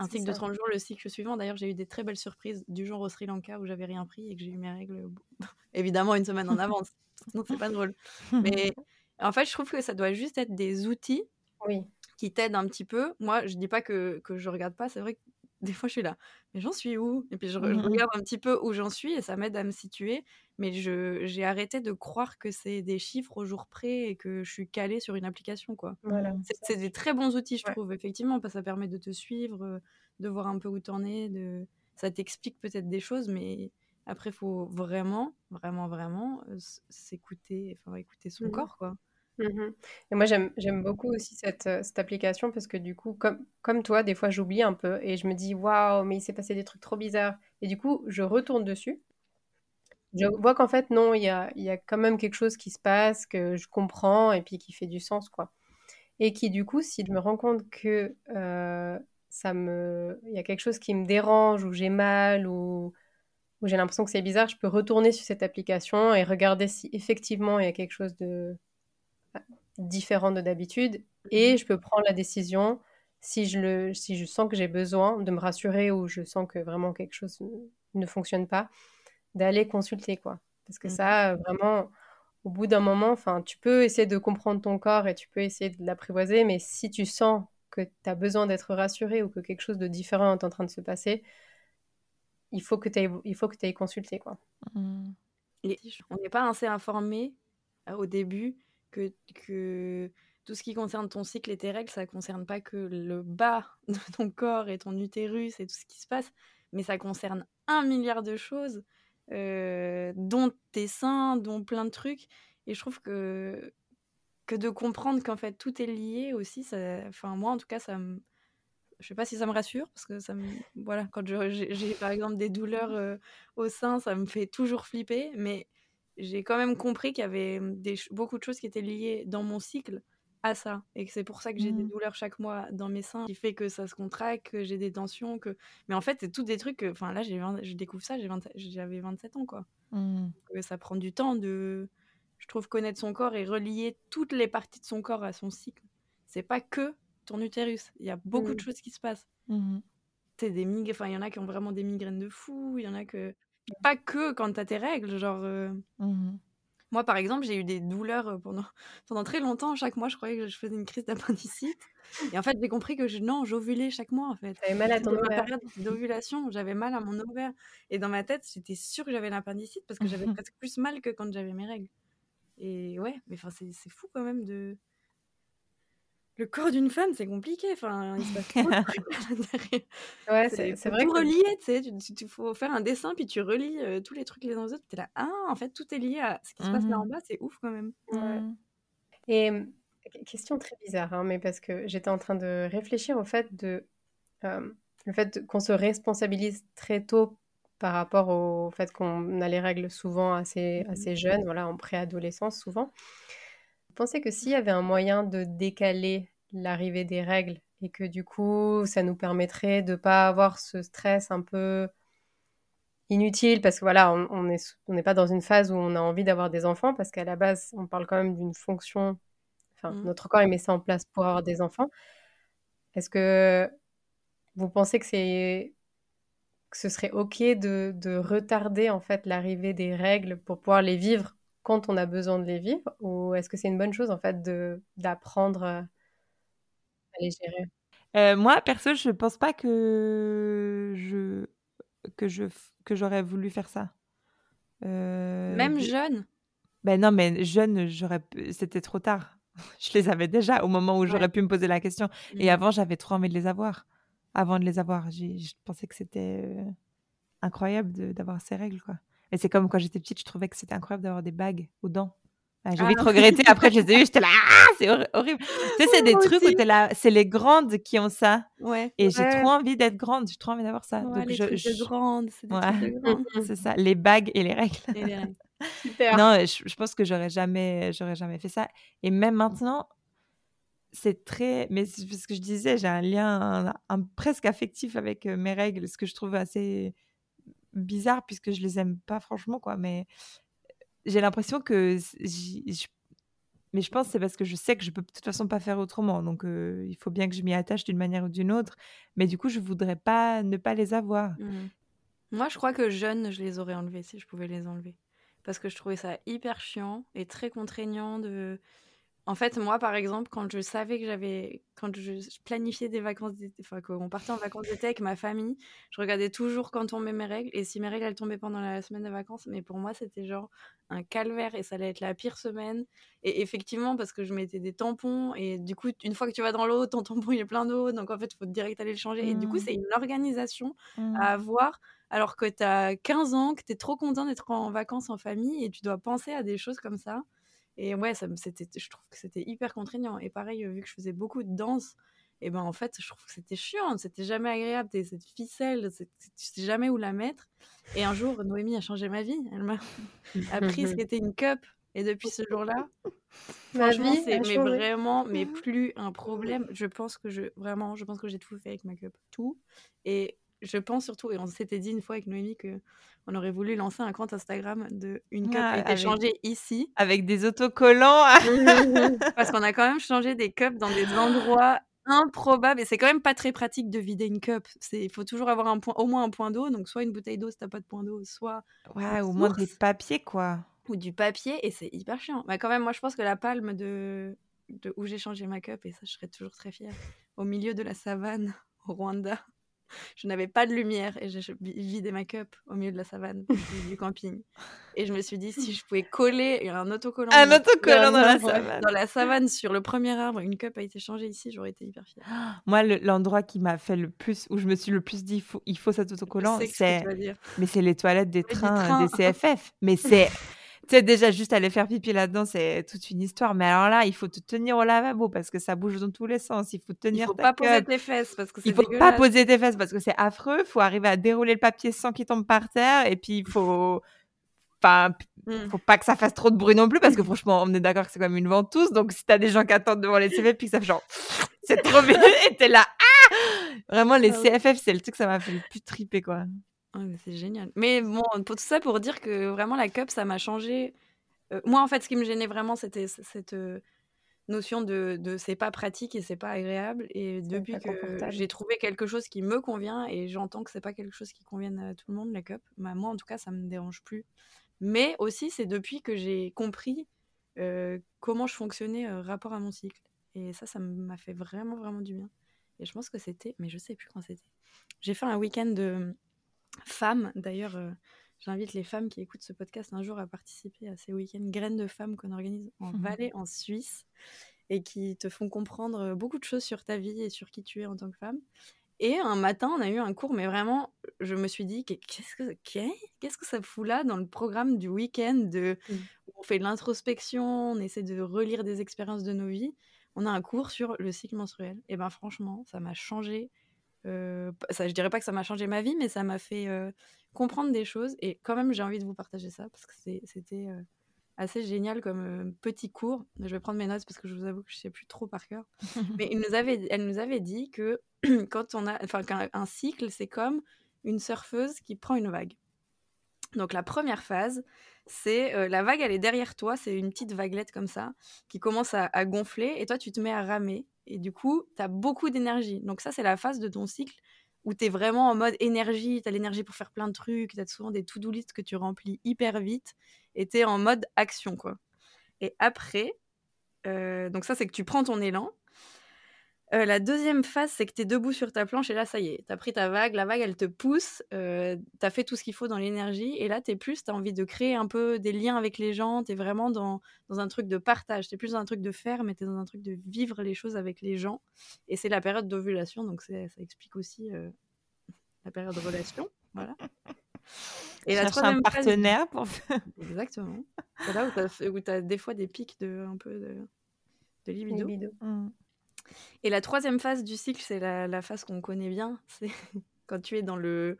un cycle de 30 jours, le cycle suivant. D'ailleurs, j'ai eu des très belles surprises du genre au Sri Lanka où j'avais rien pris et que j'ai eu mes règles [laughs] évidemment une semaine en avance. Donc c'est pas drôle. [laughs] Mais en fait, je trouve que ça doit juste être des outils oui. qui t'aident un petit peu. Moi, je dis pas que, que je regarde pas. C'est vrai que des fois, je suis là, mais j'en suis où? Et puis, je, mmh regarde un petit peu où j'en suis et ça m'aide à me situer. Mais j'ai arrêté de croire que c'est des chiffres au jour près et que je suis calée sur une application. quoi. Voilà, c'est des très bons outils, je trouve, effectivement, parce que ça permet de te suivre, de voir un peu où t'en es. De... Ça t'explique peut-être des choses, mais après, il faut vraiment, vraiment, vraiment s'écouter, enfin, écouter son mmh corps. quoi. Mmh et moi, j'aime beaucoup aussi cette, euh, cette application parce que du coup, comme, toi, des fois, j'oublie un peu et je me dis, waouh, mais il s'est passé des trucs trop bizarres. Et du coup, je retourne dessus. Je vois qu'en fait, non, il y a, quand même quelque chose qui se passe, que je comprends et puis qui fait du sens, quoi. Et qui, du coup, si je me rends compte que euh, ça me, il y a quelque chose qui me dérange ou j'ai mal ou j'ai l'impression que c'est bizarre, je peux retourner sur cette application et regarder si effectivement il y a quelque chose de différent de d'habitude et mhm. je peux prendre la décision si je, le, si je sens que j'ai besoin de me rassurer ou je sens que vraiment quelque chose ne fonctionne pas, d'aller consulter quoi. Parce que ça, mhm. vraiment, au bout d'un moment, enfin, tu peux essayer de comprendre ton corps et tu peux essayer de l'apprivoiser, mais si tu sens que tu as besoin d'être rassuré ou que quelque chose de différent est en train de se passer, il faut que tu ailles, il faut que tu consulter quoi. Mhm. on n'est pas assez informé euh, au début que, tout ce qui concerne ton cycle et ça concerne pas que le bas [laughs] de ton corps et ton utérus et tout ce qui se passe, mais ça concerne un milliard de choses, euh, dont tes seins, dont plein de trucs. Et je trouve que, que de comprendre qu'en fait tout est lié aussi, enfin moi en tout cas, ça me, je sais pas si ça me rassure parce que ça me, voilà, quand j'ai par exemple des douleurs euh, au sein, ça me fait toujours flipper, mais j'ai quand même compris qu'il y avait mmh, des, beaucoup de choses qui étaient liées dans mon cycle à ça et que c'est pour ça que j'ai des Mmh. douleurs chaque mois dans mes seins, qui fait que ça se contracte, que j'ai des tensions, que mais en fait, c'est tous des trucs que enfin là, j'ai 20 je découvre ça, j'ai 20 j'avais 27 ans quoi. Mmh. Que ça prend du temps de je trouve connaître son corps et relier toutes les parties de son corps à son cycle. C'est pas que ton utérus, il y a beaucoup de choses qui se passent. Des enfin il y en a qui ont vraiment des migraines de fou, il y en a que pas que quand tu as tes règles, genre euh, Mmh. moi, par exemple, j'ai eu des douleurs euh, pendant, [laughs] pendant très longtemps. Chaque mois, je croyais que je faisais une crise d'appendicite. Et en fait, j'ai compris que je, non, j'ovulais chaque mois, en fait. T'avais mal à ton ovaire. période d'ovulation. J'avais mal à mon ovaire. Et dans ma tête, j'étais sûre que j'avais l'appendicite parce que j'avais [laughs] presque plus mal que quand j'avais mes règles. Et ouais, mais enfin, c'est fou quand même de. Le corps d'une femme, c'est compliqué. Enfin, il se passe trop de. [laughs] Ouais, C'est vrai tout que relier, tu sais. Il faut faire un dessin, puis tu relis euh, tous les trucs les uns aux autres. Tu es là, ah, en fait, tout est lié à ce qui se passe là en Mhm. bas. C'est ouf quand même. Mmh. Et euh, question très bizarre, hein, mais parce que j'étais en train de réfléchir au fait de euh, le fait qu'on se responsabilise très tôt par rapport au fait qu'on a les règles souvent assez, assez jeunes, voilà, en préadolescence souvent. Vous pensez que s'il y avait un moyen de décaler l'arrivée des règles et que du coup ça nous permettrait de pas avoir ce stress un peu inutile? Parce que voilà, on on est, on n'est pas dans une phase où on a envie d'avoir des enfants parce qu'à la base, on parle quand même d'une fonction, enfin, Mhm. notre corps il met ça en place pour avoir des enfants. Est-ce que vous pensez que c'est que ce serait OK de, de retarder en fait l'arrivée des règles pour pouvoir les vivre quand on a besoin de les vivre ou est-ce que c'est une bonne chose en fait de d'apprendre euh, à les gérer? Euh, moi, perso, je pense pas que je que je f- que j'aurais voulu faire ça. Euh, Même jeune? Ben non, mais jeune, j'aurais pu- c'était trop tard. [laughs] Je les avais déjà au moment où j'aurais Ouais. pu me poser la question. Et Mhm. avant, j'avais trop envie de les avoir. Avant de les avoir, j'ai- je pensais que c'était incroyable d'avoir ces règles, quoi. Et c'est comme quand j'étais petite, je trouvais que c'était incroyable d'avoir des bagues aux dents. Ah, j'ai Ah vite regretté. Après, je les ai eues, j'étais là, [laughs] ah, c'est horri- horrible. Tu sais, c'est des trucs où aussi. t'es là, c'est les grandes qui ont ça. Ouais. Et j'ai trop envie d'être grande, j'ai trop envie d'avoir ça. Ouais, Donc, les je, trucs de grande, c'est Ouais. [laughs] ça, les bagues et les règles. Et les règles. [laughs] Super. Non, je, je pense que j'aurais jamais, j'aurais jamais fait ça. Et même maintenant, c'est très. Mais c'est ce que je disais, j'ai un lien un- un presque affectif avec euh, mes règles, ce que je trouve assez bizarre puisque je les aime pas franchement, quoi. Mais j'ai l'impression que mais je pense c'est parce que je sais que je peux de toute façon pas faire autrement. Donc il faut bien que je m'y attache d'une manière ou d'une autre. Mais du coup, je voudrais pas ne pas les avoir. Mhm. Moi, je crois que jeune, je les aurais enlevés si je pouvais les enlever. Parce que je trouvais ça hyper chiant et très contraignant de. En fait, moi, par exemple, quand je savais que j'avais. Quand je planifiais des vacances d'été, enfin, qu'on partait en vacances d'été avec ma famille, je regardais toujours quand tombaient mes règles. Et si mes règles, elles tombaient pendant la semaine de vacances, mais pour moi, c'était genre un calvaire et ça allait être la pire semaine. Et effectivement, parce que je mettais des tampons et du coup, une fois que tu vas dans l'eau, ton tampon il est plein d'eau, donc en fait, il faut direct aller le changer. Et du coup, Mm. c'est une organisation à avoir alors que tu as 15 ans, que tu es trop content d'être en vacances en famille et tu dois penser à des choses comme ça. Et ouais, ça, c'était, je trouve que c'était hyper contraignant. Et pareil, vu que je faisais beaucoup de danse, et ben en fait, je trouve que c'était chiant, c'était jamais agréable, t'es- cette ficelle, tu sais jamais où la mettre. Et un jour, Noémie a changé ma vie. Elle m'a [laughs] appris ce qu'était une cup. Et depuis ce jour-là, Ma franchement, vie c'est mais vraiment, mais [laughs] plus un problème. Je pense que je vraiment, je pense que j'ai tout fait avec ma cup, tout. Et je pense surtout, et on s'était dit une fois avec Noémie que on aurait voulu lancer un compte Instagram de une cup Ah, avec- changée ici, Avec des autocollants. [laughs] [laughs] parce qu'on a quand même changé des cups dans des endroits improbables. Et c'est quand même pas très pratique de vider une cup. C'est, il faut toujours avoir un point, au moins un point d'eau. Donc soit une bouteille d'eau si t'as pas de point d'eau, soit ouais, au moins des papiers, quoi. ou du papier et c'est hyper chiant. Mais quand même, moi je pense que la palme de, de où j'ai changé ma cup, et ça je serais toujours très fière, au milieu de la savane au Rwanda, je n'avais pas de lumière et j'ai vi- vidé ma cup au milieu de la savane du- camping. Et je me suis dit, si je pouvais coller un autocollant, Un dans- autocollant dans la savane. dans la savane sur le premier arbre, une cup a été changée ici, j'aurais été hyper fière. [gasps] Moi, le- l'endroit qui m'a fait le plus, où je me suis le plus dit, il faut, il faut cet autocollant, ce c'est, mais c'est les toilettes des trains, trains. des CFF. Mais c'est, [laughs] tu sais, déjà juste aller faire pipi là-dedans, c'est toute une histoire. Mais alors là, il faut te tenir au lavabo parce que ça bouge dans tous les sens. Il faut Il tenir faut ta pas poser tes fesses parce que c'est Il faut pas poser tes fesses parce que c'est affreux. Il faut arriver à dérouler le papier sans qu'il tombe par terre. Et puis, il faut. [laughs] Enfin, mmh. faut pas que ça fasse trop de bruit non plus parce que franchement, on est d'accord que c'est comme une ventouse. Donc si t'as des gens qui attendent devant les CFF puis que ça fait genre c'est trop bien [laughs] et t'es là ah Vraiment les ah CFF, c'est le truc que ça m'a fait le plus triper quoi. C'est génial. Mais bon, pour tout ça pour dire que vraiment la cup ça m'a changé. Euh, moi en fait, ce qui me gênait vraiment c'était cette euh, notion de, de c'est pas pratique et c'est pas agréable. Et depuis que j'ai trouvé quelque chose qui me convient et j'entends que c'est pas quelque chose qui convienne à tout le monde, la cup, bah, moi en tout cas ça me dérange plus. Mais aussi c'est depuis que j'ai compris euh, comment je fonctionnais rapport à mon cycle. Et ça, ça m'a fait vraiment vraiment du bien. Et je pense que c'était, mais je sais plus quand c'était. J'ai fait un week-end de femmes d'ailleurs. Euh, J'invite les femmes qui écoutent ce podcast un jour à participer à ces week-ends graines de femmes qu'on organise en [laughs] Valais, en Suisse, et qui te font comprendre beaucoup de choses sur ta vie et sur qui tu es en tant que femme. Et un matin, on a eu un cours, mais vraiment, je me suis dit, qu'est-ce que, qu'est-ce que ça fout là dans le programme du week-end de, mmh. où on fait de l'introspection, on essaie de relire des expériences de nos vies. On a un cours sur le cycle menstruel. Et ben franchement, ça m'a changé. Euh, ça, je dirais pas que ça m'a changé ma vie, mais ça m'a fait euh, comprendre des choses. Et quand même, j'ai envie de vous partager ça parce que c'était euh, assez génial comme euh, petit cours. Je vais prendre mes notes parce que je vous avoue que je sais plus trop par cœur. [laughs] Mais il nous avait, elle nous avait dit que [clears throat] quand on a, enfin, qu'un cycle, c'est comme une surfeuse qui prend une vague. Donc la première phase, c'est euh, la vague, elle est derrière toi, c'est une petite vaguelette comme ça qui commence à, à, gonfler et toi tu te mets à ramer et du coup tu as beaucoup d'énergie. Donc ça c'est la phase de ton cycle où tu es vraiment en mode énergie, tu as l'énergie pour faire plein de trucs, tu as souvent des to-do list que tu remplis hyper vite et tu es en mode action, quoi. Et après, euh, donc ça, c'est que tu prends ton élan. Euh, la deuxième phase, c'est que tu es debout sur ta planche et là, ça y est, tu as pris ta vague, la vague, elle te pousse, euh, tu as fait tout ce qu'il faut dans l'énergie et là, tu es plus, tu as envie de créer un peu des liens avec les gens, tu es vraiment dans, dans, un truc de partage, tu es plus dans un truc de faire, mais tu es dans un truc de vivre les choses avec les gens. Et c'est la période d'ovulation, donc ça explique aussi euh, [laughs] la période de relation. Voilà. Et la troisième un partenaire pour [laughs] Exactement. C'est là où tu as, des fois des pics de un peu de, de libido. Mmh. Et la troisième phase du cycle, c'est la, phase qu'on connaît bien. [laughs] C'est quand tu es dans le,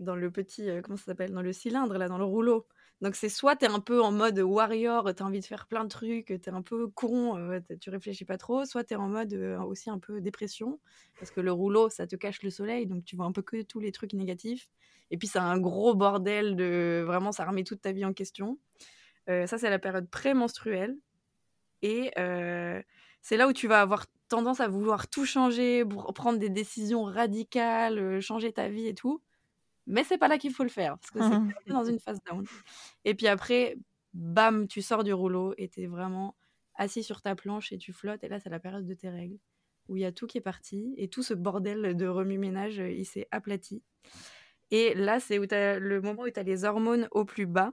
dans le petit, euh, comment ça s'appelle, dans le cylindre, là, dans le rouleau. Donc c'est soit tu es un peu en mode warrior, tu as envie de faire plein de trucs, tu es un peu con, euh, tu réfléchis pas trop, soit tu es en mode euh, aussi un peu dépression, parce que le rouleau, ça te cache le soleil, donc tu vois un peu que tous les trucs négatifs. Et puis c'est un gros bordel de... Vraiment, ça remet toute ta vie en question. ça, c'est la période prémenstruelle. Et c'est là où tu vas avoir tendance à vouloir tout changer, prendre des décisions radicales, euh, changer ta vie et tout. Mais c'est pas là qu'il faut le faire, parce que c'est [laughs] dans une phase down. Et puis après, bam, tu sors du rouleau et tu es vraiment assis sur ta planche et tu flottes. Et là, c'est la période de tes règles, où il y a tout qui est parti. Et tout ce bordel de remue-ménage, euh, il s'est aplati. Et là, c'est le moment où tu as les hormones au plus bas.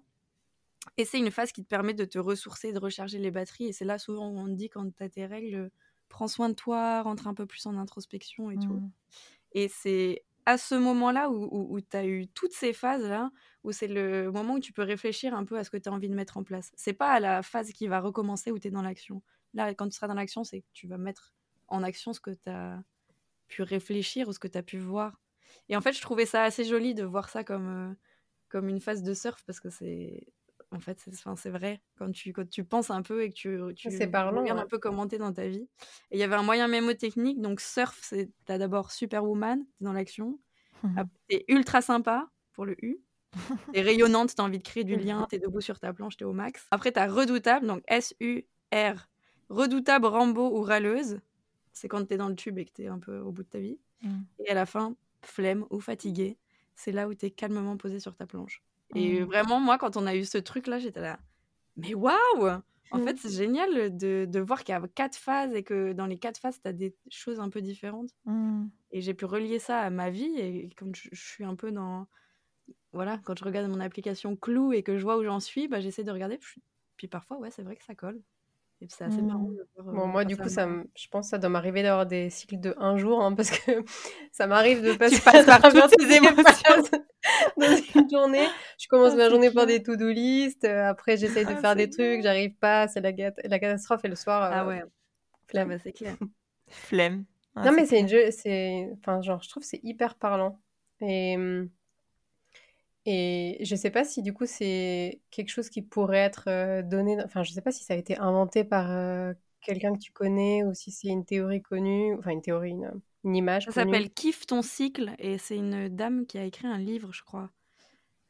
Et c'est une phase qui te permet de te ressourcer, de recharger les batteries. Et c'est là souvent où on te dit quand tu as tes règles, prends soin de toi, rentre un peu plus en introspection et tout. Mmh. Et c'est à ce moment-là où, où, tu as eu toutes ces phases-là, où c'est le moment où tu peux réfléchir un peu à ce que tu as envie de mettre en place. C'est pas à la phase qui va recommencer où tu es dans l'action. Là, quand tu seras dans l'action, c'est que tu vas mettre en action ce que tu as pu réfléchir ou ce que tu as pu voir. Et en fait, je trouvais ça assez joli de voir ça comme, euh, comme une phase de surf parce que c'est en fait, c'est vrai. Quand tu, quand tu penses un peu et que tu, tu regardes un peu commenter dans ta vie. Et il y avait un moyen mémotechnique. Donc, surf, c'est as d'abord Superwoman, es dans l'action. T'es ultra sympa pour le U. [laughs] T'es rayonnante, t'as envie de créer du lien, t'es debout sur ta planche, t'es au max. Après, t'as redoutable, donc S-U-R. Redoutable, Rambo ou râleuse. C'est quand t'es dans le tube et que t'es un peu au bout de ta vie. Mmh. Et à la fin, flemme ou fatigué. C'est là où t'es calmement posé sur ta planche. Et mmh. vraiment, moi, quand on a eu ce truc-là, j'étais là, mais waouh En fait, mmh. c'est génial de, de voir qu'il y a quatre phases et que dans les quatre phases, tu as des choses un peu différentes. Mmh. Et j'ai pu relier ça à ma vie. Et comme je, suis un peu dans. Voilà, quand je regarde mon application Clou et que je vois où j'en suis, bah, j'essaie de regarder. Puis parfois, ouais, c'est vrai que ça colle. Et c'est assez marrant de voir, bon, moi, du coup, ça je pense que ça doit m'arriver d'avoir des cycles de un jour, hein, parce que [laughs] ça m'arrive de passer [laughs] par toutes ces émotions [laughs] dans une journée. Je commence ah, ma journée par des to-do list, euh, après j'essaye de ah, faire des trucs, j'arrive pas, c'est la, la, catastrophe, et le soir... ah euh, ouais, flemme, bah, c'est clair. flemme. non, mais c'est une jeu, c'est... Enfin, genre, je trouve c'est hyper parlant. Et... Et je sais pas si du coup c'est quelque chose qui pourrait être euh, donné, enfin je sais pas si ça a été inventé par euh, quelqu'un que tu connais ou si c'est une théorie connue, enfin une théorie, une, image. Ça s'appelle Kiffe ton cycle et c'est une dame qui a écrit un livre, je crois.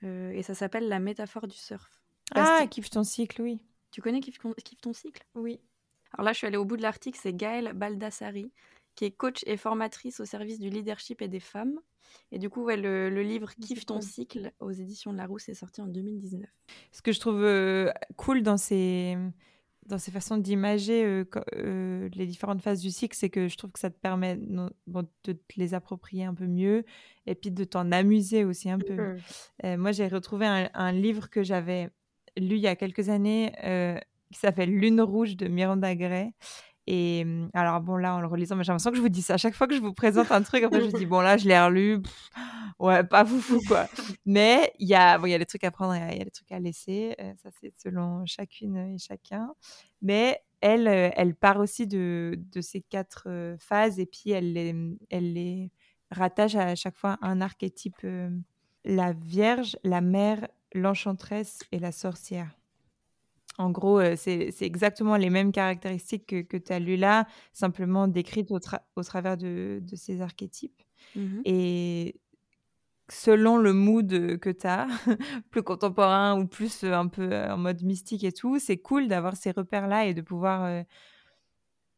Euh, et ça s'appelle La métaphore du surf. Ah, Kiffe ton cycle, oui. Tu connais Kiffe, ton cycle? Oui. Alors là, je suis allée au bout de l'article, c'est Gaëlle Baldassari, qui est coach et formatrice au service du leadership et des femmes. Et du coup, le, livre Kiffe ton cycle aux éditions de Larousse est sorti en 2019. Ce que je trouve euh, cool dans ces, dans ces façons d'imager euh, euh, les différentes phases du cycle, c'est que je trouve que ça te permet de te les approprier un peu mieux et puis de t'en amuser aussi un peu. Mmh. moi, j'ai retrouvé un, un, livre que j'avais lu il y a quelques années qui s'appelle Lune rouge de Miranda Gray et mmh, alors, bon, là, en le relisant, j'ai l'impression que je vous dis ça. À chaque fois que je vous présente un truc, après, je dis, bon, là, je l'ai relu. ouais, pas fou, quoi. Mais il y a, bon, y a des trucs à prendre, il y a des trucs à laisser. Euh, ça, c'est selon chacune et chacun. Mais elle, euh, elle part aussi de, de ces quatre euh, phases et puis elle les, elle les rattache à chaque fois un archétype la Vierge, la Mère, l'Enchantresse et la Sorcière. En gros, c'est exactement les mêmes caractéristiques que, tu as lues là, simplement décrites au, travers de, ces archétypes. Mmh Et selon le mood que tu as, [laughs] plus contemporain ou plus un peu en mode mystique et tout, c'est cool d'avoir ces repères-là et de pouvoir,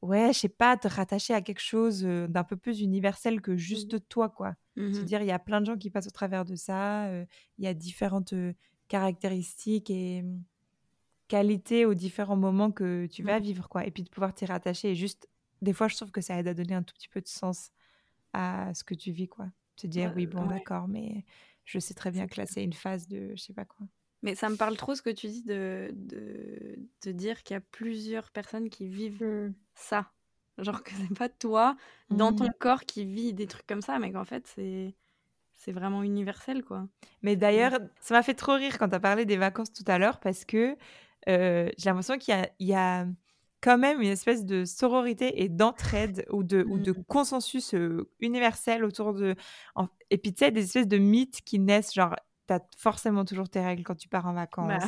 ouais, je sais pas, te rattacher à quelque chose d'un peu plus universel que mmh juste toi, quoi. Mmh dire, il y a plein de gens qui passent au travers de ça, il y a différentes caractéristiques et qualité aux différents moments que tu vas mmh. vivre, quoi. Et puis de pouvoir t'y rattacher. Et juste, des fois, je trouve que ça aide à donner un tout petit peu de sens à ce que tu vis, quoi. Te dire, oui, bon, d'accord, mais je sais très bien que là, c'est une phase de je sais pas quoi. Mais ça me parle trop ce que tu dis de, de, dire qu'il y a plusieurs personnes qui vivent mmh. ça. Genre que c'est pas toi, dans ton mmh. corps, qui vit des trucs comme ça, mais qu'en fait, c'est c'est vraiment universel, quoi. Mais d'ailleurs, ça m'a fait trop rire quand tu as parlé des vacances tout à l'heure, parce que j'ai l'impression qu'il y, a, quand même une espèce de sororité et d'entraide ou de, ou de mmh. consensus euh, universel autour de. Et puis, tu sais, des espèces de mythes qui naissent, genre, tu as forcément toujours tes règles quand tu pars en bah. vacances.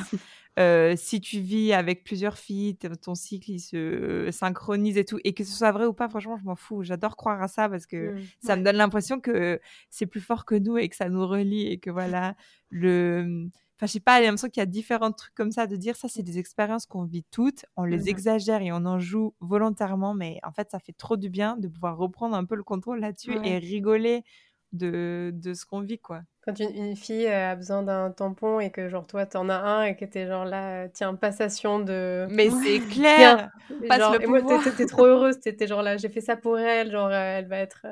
Euh, si tu vis avec plusieurs filles, ton cycle il se synchronise et tout. Et que ce soit vrai ou pas, franchement, je m'en fous. J'adore croire à ça parce que mmh. ça me donne l'impression que c'est plus fort que nous et que ça nous relie et que voilà, le Enfin, je sais pas, j'ai l'impression qu'il y a différents trucs comme ça, de dire ça, c'est des expériences qu'on vit toutes, on les mmh exagère et on en joue volontairement, mais en fait, ça fait trop du bien de pouvoir reprendre un peu le contrôle là-dessus et rigoler de, de ce qu'on vit, quoi. Quand une, fille a besoin d'un tampon et que, genre, toi, t'en as un et que t'es genre là, tiens, passation de. Mais [laughs] c'est clair! Passe le et moi, t'étais trop heureuse, t'étais genre là, j'ai fait ça pour elle, genre, elle va être.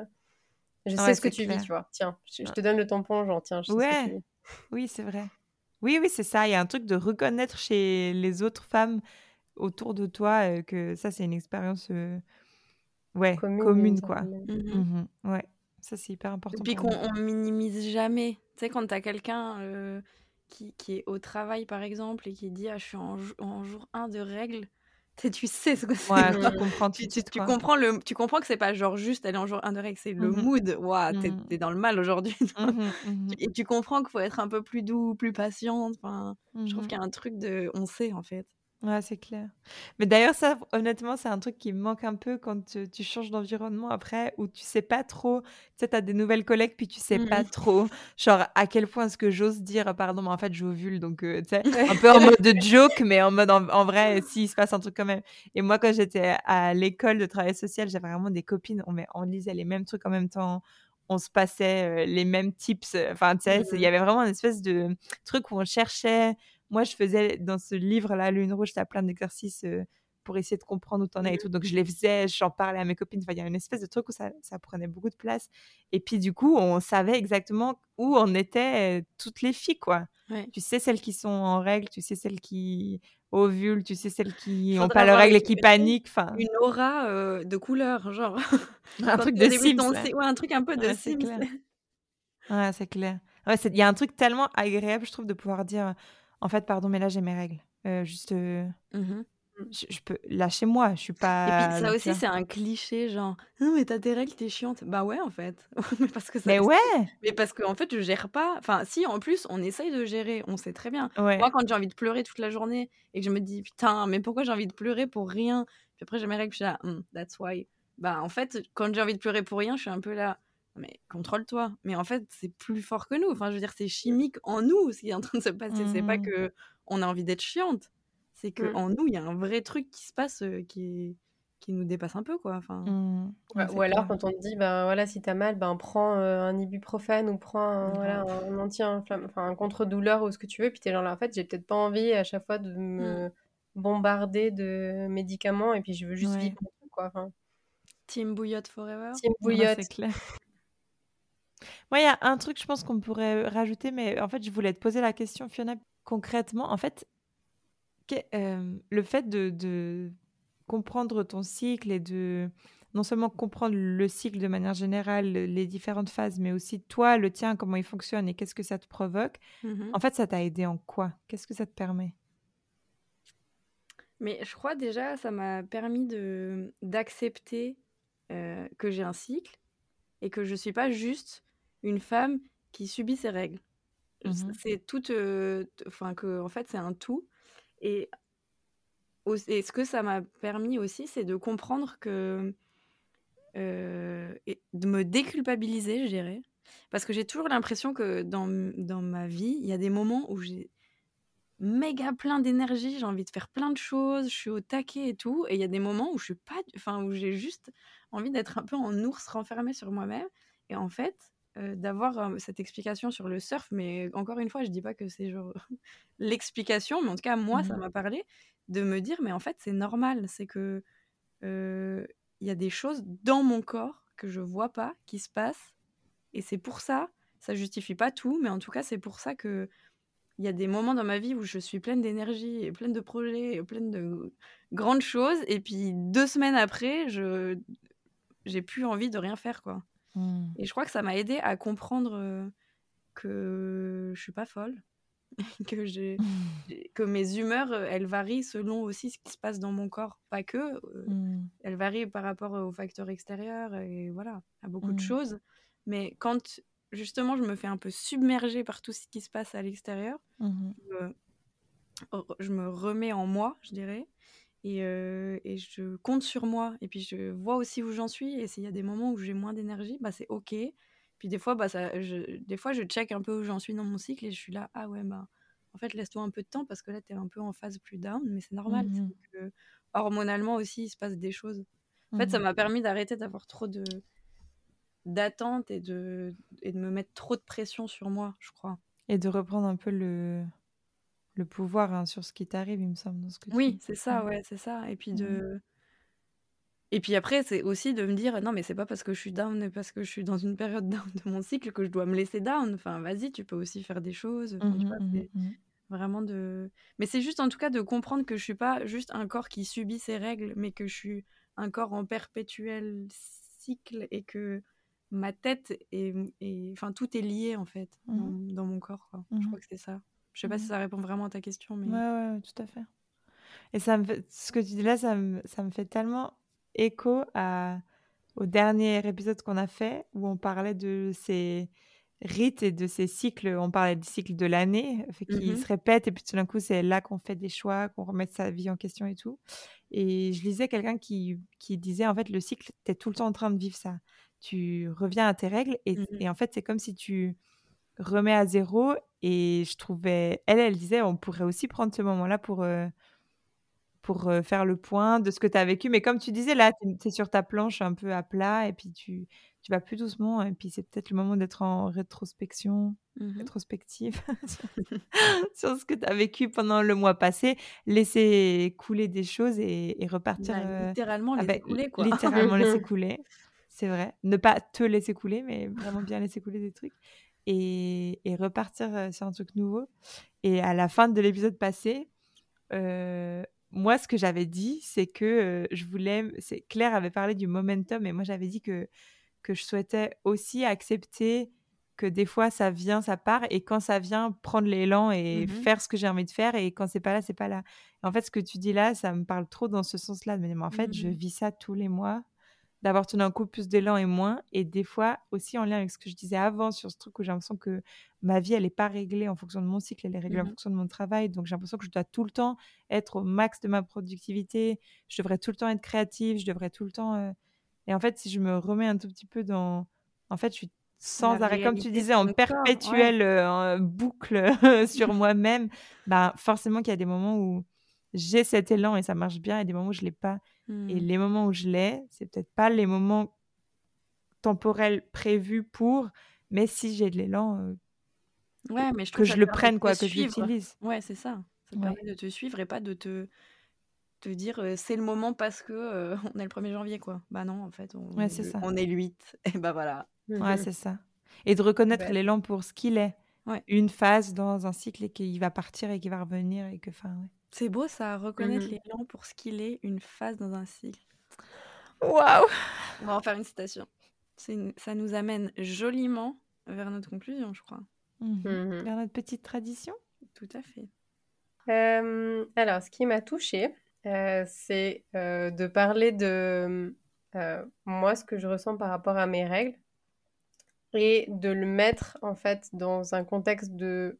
Je sais ce que tu vis, tu vois. Tiens, je, te donne le tampon, genre, tiens, je sais ouais. ce que tu vis. Oui, c'est vrai. Oui, oui, c'est ça. Il y a un truc de reconnaître chez les autres femmes autour de toi que ça, c'est une expérience ouais, commune, quoi. Mmh mmh ouais, ça, c'est hyper important. Et puis qu'on minimise jamais. Tu sais, quand tu as quelqu'un qui, qui, est au travail, par exemple, et qui dit ah, Je suis en, en jour 1 de règles [laughs] tu sais ce que c'est. Ouais, [laughs] tu comprends tu, tu, comprends le, tu comprends que c'est pas genre juste aller en jour un de règle, c'est le mmh mood. Waouh, t'es, mmh es dans le mal aujourd'hui. [laughs] Mmh et tu comprends qu'il faut être un peu plus doux, plus patiente. Enfin, Je trouve qu'il y a un truc de. On sait en fait. Ouais, c'est clair. Mais d'ailleurs, ça, honnêtement, c'est un truc qui me manque un peu quand tu, changes d'environnement après, où tu sais pas trop. Tu sais, t'as des nouvelles collègues, puis tu sais pas mmh. trop, genre, à quel point est-ce que j'ose dire, pardon, mais en fait, j'ovule, donc, euh, tu sais, un peu en mode de [laughs] joke, mais en mode, en, vrai, s'il se passe un truc quand même. Et moi, quand j'étais à l'école de travail social, j'avais vraiment des copines, on, on lisait les mêmes trucs en même temps on se passait euh, les mêmes tips. Enfin, tu sais, il y mmh. avait vraiment une espèce de truc où on cherchait moi, je faisais dans ce livre-là, Lune Rouge, tu as plein d'exercices pour essayer de comprendre où tu en es et mmh tout. Donc, je les faisais, j'en parlais à mes copines. Enfin, il y a une espèce de truc où ça, ça, prenait beaucoup de place. Et puis, du coup, on savait exactement où on était toutes les filles, quoi. Tu sais, celles qui sont en règle, tu sais, celles qui ovulent, tu sais, celles qui n'ont pas leur règle et qui paniquent. Enfin... Une aura de couleur, genre. [laughs] un truc de Sims. Ouais, un truc un peu de ouais, Sims. [laughs] Ouais, c'est clair. Il y a un truc tellement agréable, je trouve, de pouvoir dire en fait, pardon, mais là j'ai mes règles. Euh, juste. Euh, mmh je, peux lâcher moi, je suis pas. Et puis ça aussi, c'est un cliché, genre, non, mais t'as tes règles, t'es chiante. Bah ouais, en fait. [laughs] mais parce que ça mais ouais Mais parce qu'en en fait, je gère pas. Enfin, si, en plus, on essaye de gérer, on sait très bien. Moi, quand j'ai envie de pleurer toute la journée et que je me dis, putain, mais pourquoi j'ai envie de pleurer pour rien Puis après, j'ai mes règles, je suis là, hmm, that's why. Bah en fait, quand j'ai envie de pleurer pour rien, je suis un peu là mais contrôle-toi. Mais en fait, c'est plus fort que nous. Enfin, je veux dire, c'est chimique en nous ce qui est en train de se passer. C'est pas mmh. que on a envie d'être chiante. C'est que mmh. en nous, il y a un vrai truc qui se passe qui qui nous dépasse un peu, quoi. Enfin. Mmh. ou alors, quand on te dit, ben voilà, si t'as mal, ben prends un ibuprofène ou prends un, voilà, un anti enfin un contre-douleur ou ce que tu veux. Puis t'es genre là, en fait, j'ai peut-être pas envie à chaque fois de me bombarder de médicaments et puis je veux juste vivre mon truc, quoi. Enfin. Team Bouillotte Forever. Team Bouillotte. c'est clair. Moi, il y a un truc, je pense qu'on pourrait rajouter, mais en fait, je voulais te poser la question, Fiona, concrètement. En fait, euh, le fait de, comprendre ton cycle et de non seulement comprendre le cycle de manière générale, les différentes phases, mais aussi toi, le tien, comment il fonctionne et qu'est-ce que ça te provoque, mmh en fait, ça t'a aidé en quoi? Qu'est-ce que ça te permet? Mais je crois déjà, ça m'a permis de d'accepter euh, que j'ai un cycle et que je suis pas juste une femme qui subit ses règles. Mmh c'est tout, euh, enfin que en fait c'est un tout. Et, et ce que ça m'a permis aussi, c'est de comprendre que euh, et de me déculpabiliser, je dirais, parce que j'ai toujours l'impression que dans, dans ma vie, il y a des moments où j'ai méga plein d'énergie, j'ai envie de faire plein de choses, je suis au taquet et tout, et il y a des moments où je suis pas, enfin où j'ai juste envie d'être un peu en ours renfermé sur moi-même. Et en fait, euh, d'avoir cette explication sur le surf, mais encore une fois, je dis pas que c'est genre [laughs] l'explication, mais en tout cas, moi, ça mmh m'a parlé de me dire, mais en fait, c'est normal, c'est que il y a des choses dans mon corps que je vois pas qui se passent, et c'est pour ça, ça justifie pas tout, mais en tout cas, c'est pour ça que il y a des moments dans ma vie où je suis pleine d'énergie et pleine de projets et pleine de grandes choses, et puis deux semaines après, je j'ai plus envie de rien faire, quoi. Mmh. Et je crois que ça m'a aidé à comprendre euh, que je suis pas folle, [laughs] que, mmh. j'ai, que mes humeurs, euh, elles varient selon aussi ce qui se passe dans mon corps. Pas que, euh, mmh. elles varient par rapport aux facteurs extérieurs et voilà, à beaucoup de choses. Mais quand justement je me fais un peu submerger par tout ce qui se passe à l'extérieur, je me remets en moi, je dirais. Et, et, je compte sur moi. Et puis je vois aussi où j'en suis. Et s'il y a des moments où j'ai moins d'énergie, bah c'est ok. Puis des fois, bah ça, je, des fois, je check un peu où j'en suis dans mon cycle et je suis là, ah ouais, bah en fait, laisse-toi un peu de temps parce que là, tu es un peu en phase plus down, mais c'est normal. Mmh que, hormonalement aussi, il se passe des choses. En fait, ça mmh m'a permis d'arrêter d'avoir trop de d'attentes et de, et de me mettre trop de pression sur moi, je crois. Et de reprendre un peu le, le pouvoir hein, sur ce qui t'arrive, il me semble. Dans ce que oui, c'est ça, ouais, c'est ça. Et puis de. Et puis après, c'est aussi de me dire, non, mais c'est pas parce que je suis down et parce que je suis dans une période [laughs] down de mon cycle que je dois me laisser down. Enfin, vas-y, tu peux aussi faire des choses. Mmh mmh vraiment de. Mais c'est juste en tout cas de comprendre que je suis pas juste un corps qui subit ses règles, mais que je suis un corps en perpétuel cycle et que ma tête et, enfin tout est lié en fait mmh dans, mon corps. Je crois que c'est ça. Je sais pas si mmh. ça répond vraiment à ta question. Mais... Ouais, ouais, tout à fait. Et ça me fait... ce que tu dis là, ça me, ça me fait tellement écho à... au dernier épisode qu'on a fait où on parlait de ces rites et de ces cycles. On parlait du cycle de l'année qui mmh se répète et puis tout d'un coup, c'est là qu'on fait des choix, qu'on remet sa vie en question et tout. Et je lisais quelqu'un qui, qui disait en fait, le cycle, tu es tout le temps en train de vivre ça. Tu reviens à tes règles et, mmh et en fait, c'est comme si tu remets à zéro et je trouvais, elle, elle disait, on pourrait aussi prendre ce moment-là pour, euh, pour euh, faire le point de ce que tu as vécu. Mais comme tu disais, là, tu es, sur ta planche un peu à plat et puis tu, tu vas plus doucement. Et puis c'est peut-être le moment d'être en rétrospection, mmh rétrospective [laughs] [laughs] sur ce que tu as vécu pendant le mois passé. Laisser couler des choses et, repartir. Bah, euh, littéralement laisser bah, couler, quoi. Littéralement [laughs] laisser couler. C'est vrai. Ne pas te laisser couler, mais vraiment bien laisser couler des trucs et, repartir sur un truc nouveau. Et à la fin de l'épisode passé, moi, ce que j'avais dit, c'est que je voulais. Claire avait parlé du momentum et moi, j'avais dit que, que je souhaitais aussi accepter que des fois ça vient, ça part, et quand ça vient, prendre l'élan et Mmh faire ce que j'ai envie de faire, et quand c'est pas là, c'est pas là. en fait, ce que tu dis là, ça me parle trop dans ce sens-là. Mais en fait, je Mmh vis ça tous les mois, d'avoir tout d'un coup plus d'élan et moins, et des fois aussi en lien avec ce que je disais avant sur ce truc où j'ai l'impression que ma vie, elle n'est pas réglée en fonction de mon cycle, elle est réglée en Mmh fonction de mon travail. Donc j'ai l'impression que je dois tout le temps être au max de ma productivité, je devrais tout le temps être créative, je devrais tout le temps. euh, Et en fait, si je me remets un tout petit peu dans. En fait, je suis sans La arrêt, comme tu disais, en ouais. perpétuelle euh, boucle [laughs] sur [laughs] moi-même, bah, forcément qu'il y a des moments où j'ai cet élan et ça marche bien, et des moments où je l'ai pas. Et Mmh. les moments où je l'ai, c'est peut-être pas les moments temporels prévus pour, mais si j'ai de l'élan, euh, Ouais, mais je que je le prenne, quoi, que je l'utilise. Ouais, c'est ça. Ça Ouais. permet de te suivre et pas de te te dire, heu: «C'est le moment parce que, heu, [laughs] on est le 1er janvier», quoi. Bah non, en fait, on Ouais, est le ça. on est le 8 [laughs] et bah voilà. Ouais, c'est ça. Et de reconnaître Ouais. l'élan pour ce qu'il est. Ouais. Une phase dans un cycle et qu'il va partir et qu'il va revenir et que, enfin, ouais. C'est beau ça, reconnaître Mmh l'élan pour ce qu'il est, une phase dans un cycle. Waouh! On va en faire une citation. C'est une ça nous amène joliment vers notre conclusion, je crois. Mhm. Mhm. Vers notre petite tradition? Tout à fait. Euh, alors, ce qui m'a touchée, euh, c'est euh, de parler de euh, moi, ce que je ressens par rapport à mes règles et de le mettre en fait dans un contexte de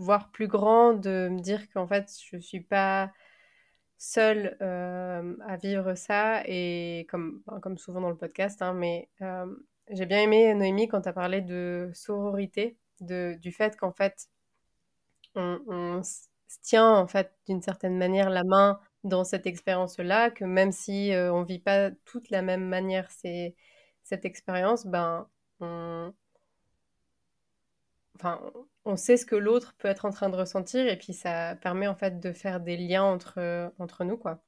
voir plus grand, de me dire qu'en fait, je suis pas seule euh, à vivre ça et comme, ben, comme souvent dans le podcast, hein, mais euh, j'ai bien aimé Noémie quand tu as parlé de sororité, de, du fait qu'en fait, on, se tient en fait d'une certaine manière la main dans cette expérience-là, que même si euh, on vit pas toute la même manière c'est, cette expérience, ben on, enfin, on sait ce que l'autre peut être en train de ressentir et puis ça permet en fait de faire des liens entre, entre nous, quoi.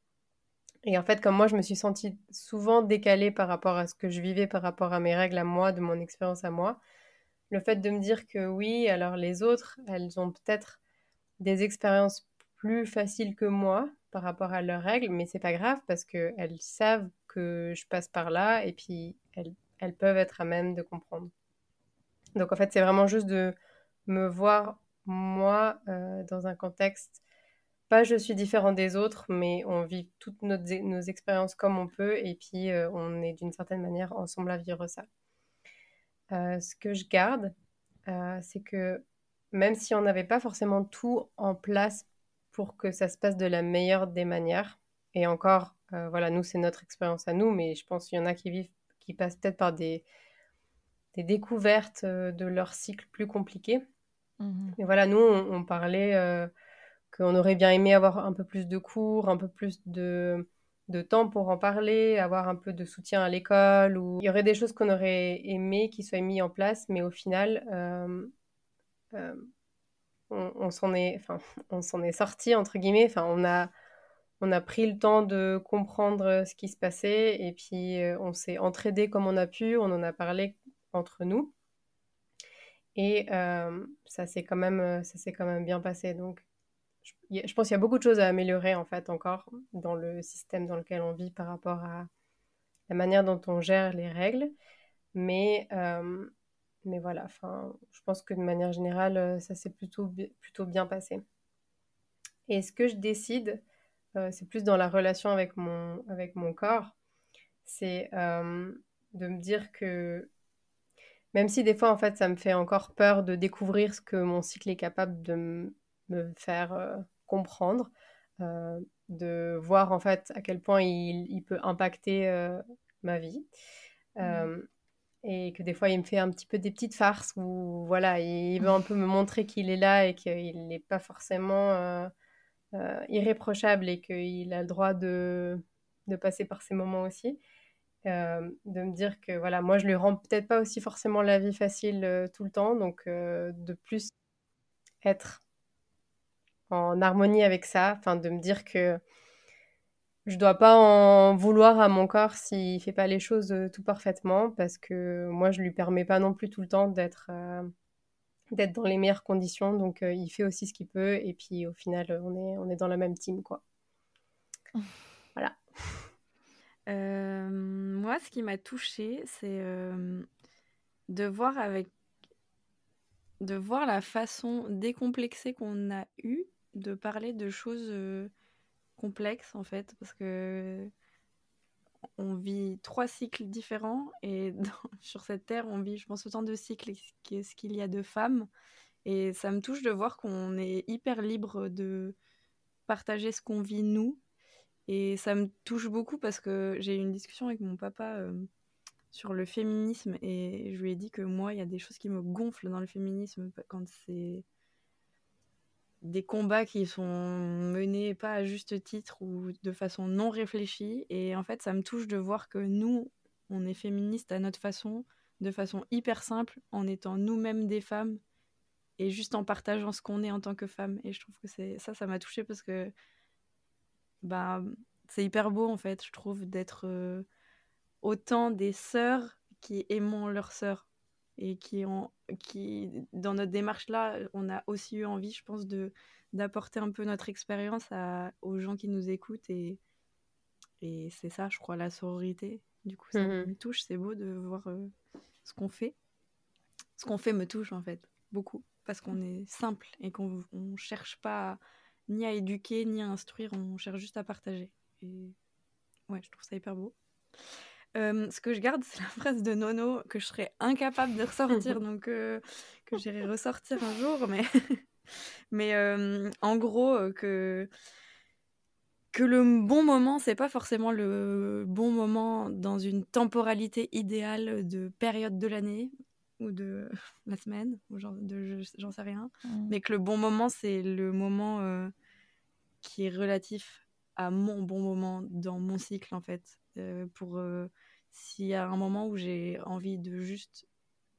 Et en fait, comme moi, je me suis sentie souvent décalée par rapport à ce que je vivais, par rapport à mes règles à moi, de mon expérience à moi, le fait de me dire que oui, alors les autres, elles ont peut-être des expériences plus faciles que moi par rapport à leurs règles, mais c'est pas grave parce qu'elles savent que je passe par là et puis elles, elles peuvent être à même de comprendre. Donc en fait, c'est vraiment juste de me voir moi euh, dans un contexte, pas je suis différent des autres, mais on vit toutes nos, nos expériences comme on peut et puis euh, on est d'une certaine manière ensemble à vivre ça. Euh, ce que je garde, c'est que même si on n'avait pas forcément tout en place pour que ça se passe de la meilleure des manières, et encore, voilà, nous, c'est notre expérience à nous, mais je pense qu'il y en a qui vivent, qui passent peut-être par des, des découvertes euh, de leur cycle plus compliqué. Mhm. Et voilà, nous, on, on parlait euh, qu'on aurait bien aimé avoir un peu plus de cours, un peu plus de, de temps pour en parler, avoir un peu de soutien à l'école, ou il y aurait des choses qu'on aurait aimé qui soient mises en place, mais au final, euh, euh, on, on s'en est, enfin, [laughs] on s'en est sorti entre guillemets. Enfin, on a, on a pris le temps de comprendre ce qui se passait et puis on s'est entraidé comme on a pu. On en a parlé entre nous et euh, ça s'est quand même, ça s'est quand même bien passé. Donc, je, pense qu'il y a beaucoup de choses à améliorer en fait encore dans le système dans lequel on vit par rapport à la manière dont on gère les règles, mais euh, mais voilà, enfin, je pense que de manière générale, ça s'est plutôt, plutôt bien passé. Et ce que je décide, euh, c'est plus dans la relation avec mon, avec mon corps, c'est euh, de me dire que même si des fois, en fait, ça me fait encore peur de découvrir ce que mon cycle est capable de me faire euh, comprendre, euh, de voir en fait à quel point il, il peut impacter euh, ma vie. Mmh et que des fois il me fait un petit peu des petites farces où voilà il veut un peu me montrer qu'il est là et qu'il n'est pas forcément irréprochable et qu'il a le droit de, de passer par ces moments aussi euh, de me dire que voilà moi je lui rends peut-être pas aussi forcément la vie facile euh, tout le temps donc euh, de plus être en harmonie avec ça enfin de me dire que je dois pas en vouloir à mon corps s'il fait pas les choses tout parfaitement parce que moi je lui permets pas non plus tout le temps d'être d'être dans les meilleures conditions donc il fait aussi ce qu'il peut et puis au final on est on est dans la même team quoi. [laughs] Voilà euh, moi ce qui m'a touchée c'est euh, de voir avec de voir la façon décomplexée qu'on a eue de parler de choses euh, complexes en fait, parce que on vit trois cycles différents et [laughs] sur cette terre, on vit, je pense, autant de cycles qu'est-ce qu'il y a de femmes. Et ça me touche de voir qu'on est hyper libre de partager ce qu'on vit nous. Et ça me touche beaucoup parce que j'ai eu une discussion avec mon papa euh, sur le féminisme et je lui ai dit que moi, il y a des choses qui me gonflent dans le féminisme quand c'est des combats qui sont menés pas à juste titre ou de façon non réfléchie. Et en fait, ça me touche de voir que nous, on est féministes à notre façon, de façon hyper simple, en étant nous-mêmes des femmes et juste en partageant ce qu'on est en tant que femme. Et je trouve que c'est ça, ça m'a touché parce que bah, c'est hyper beau en fait, je trouve, d'être euh, autant des sœurs qui aimons leurs sœurs et qui ont qui dans notre démarche là on a aussi eu envie je pense de d'apporter un peu notre expérience aux gens qui nous écoutent et et c'est ça je crois la sororité. Du coup ça mmh me touche c'est beau de voir euh, ce qu'on fait. Ce qu'on fait me touche en fait beaucoup parce qu'on est simple et qu'on ne cherche pas ni à éduquer ni à instruire on cherche juste à partager et ouais je trouve ça hyper beau euh, ce que je garde, c'est la phrase de Nono que je serais incapable de ressortir, [laughs] donc euh, que j'irai ressortir un jour. Mais, [laughs] mais euh, en gros, que, que le bon moment, c'est pas forcément le bon moment dans une temporalité idéale de période de l'année ou de [laughs] la semaine, ou genre de j'en sais rien. Mmh. Mais que le bon moment, c'est le moment qui est relatif à mon bon moment dans mon cycle, en fait. pour s'il y a un moment où j'ai envie de juste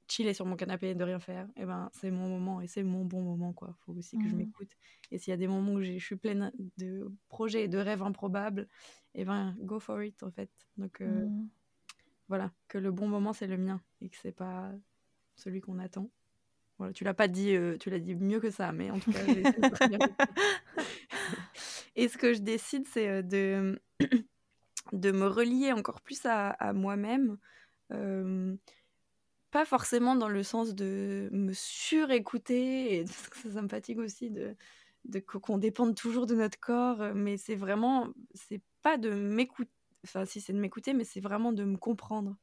chiller sur mon canapé et de rien faire, et eh ben c'est mon moment et c'est mon bon moment quoi. Faut aussi que je mmh. m'écoute. Et s'il y a des moments où je suis pleine de projets et de rêves improbables, et eh ben go for it en fait. Donc euh, mmh. voilà, que le bon moment c'est le mien et que c'est pas celui qu'on attend. Voilà, tu l'as pas dit, euh, tu l'as dit mieux que ça, mais en tout cas. [laughs] [laughs] et ce que je décide, c'est euh, de [clears throat] de me relier encore plus à, moi-même. pas forcément dans le sens de me surécouter, et [laughs] ça, me fatigue aussi de, de qu'on dépende toujours de notre corps, mais c'est vraiment, c'est pas de m'écouter, enfin si c'est de m'écouter, mais c'est vraiment de me comprendre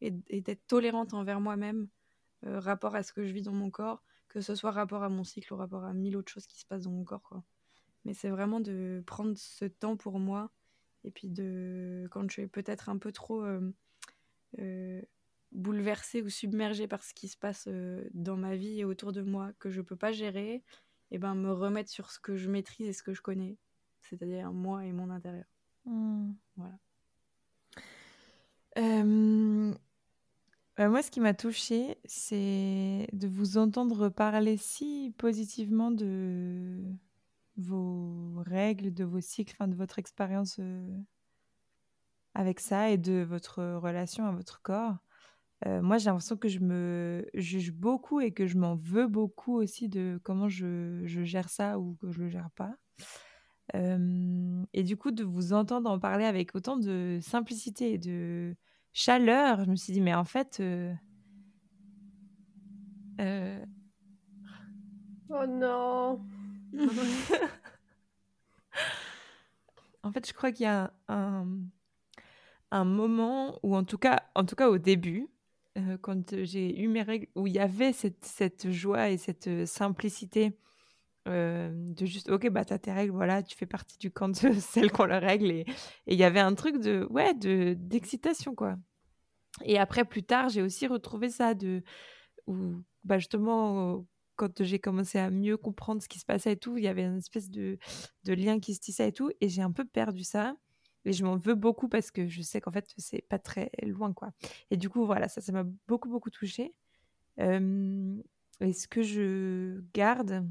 et, d'être tolérante envers moi-même, rapport à ce que je vis dans mon corps, que ce soit rapport à mon cycle ou rapport à mille autres choses qui se passent dans mon corps. Quoi. Mais c'est vraiment de prendre ce temps pour moi et puis de quand je suis peut-être un peu trop euh, euh, bouleversée ou submergée par ce qui se passe euh, dans ma vie et autour de moi que je peux pas gérer, et ben me remettre sur ce que je maîtrise et ce que je connais, c'est-à-dire moi et mon intérieur. Mmh. Voilà. Moi, ce qui m'a touchée, c'est de vous entendre parler si positivement de vos règles, de vos cycles, de votre expérience euh, avec ça et de votre relation à votre corps. Euh, moi, j'ai l'impression que je me juge beaucoup et que je m'en veux beaucoup aussi de comment je, je, gère ça ou que je le gère pas. Euh, et du coup, de vous entendre en parler avec autant de simplicité et de chaleur, je me suis dit, mais en fait... Oh non. [laughs] En fait, je crois qu'il y a un, un, moment où, en tout cas, en tout cas au début, euh, quand j'ai eu mes règles, où il y avait cette, cette joie et cette simplicité de juste, ok, bah t'as tes règles, voilà, tu fais partie du camp de [laughs] celles qu'on leur règle. Et il y avait un truc de, ouais, de d'excitation, quoi. Et après, plus tard, j'ai aussi retrouvé ça de, où, bah justement, quand j'ai commencé à mieux comprendre ce qui se passait et tout, il y avait une espèce de, de lien qui se tissait et tout, et j'ai un peu perdu ça. Et je m'en veux beaucoup parce que je sais qu'en fait, c'est pas très loin, quoi. Et du coup, voilà, ça, ça m'a beaucoup, beaucoup touchée. Et ce que je garde,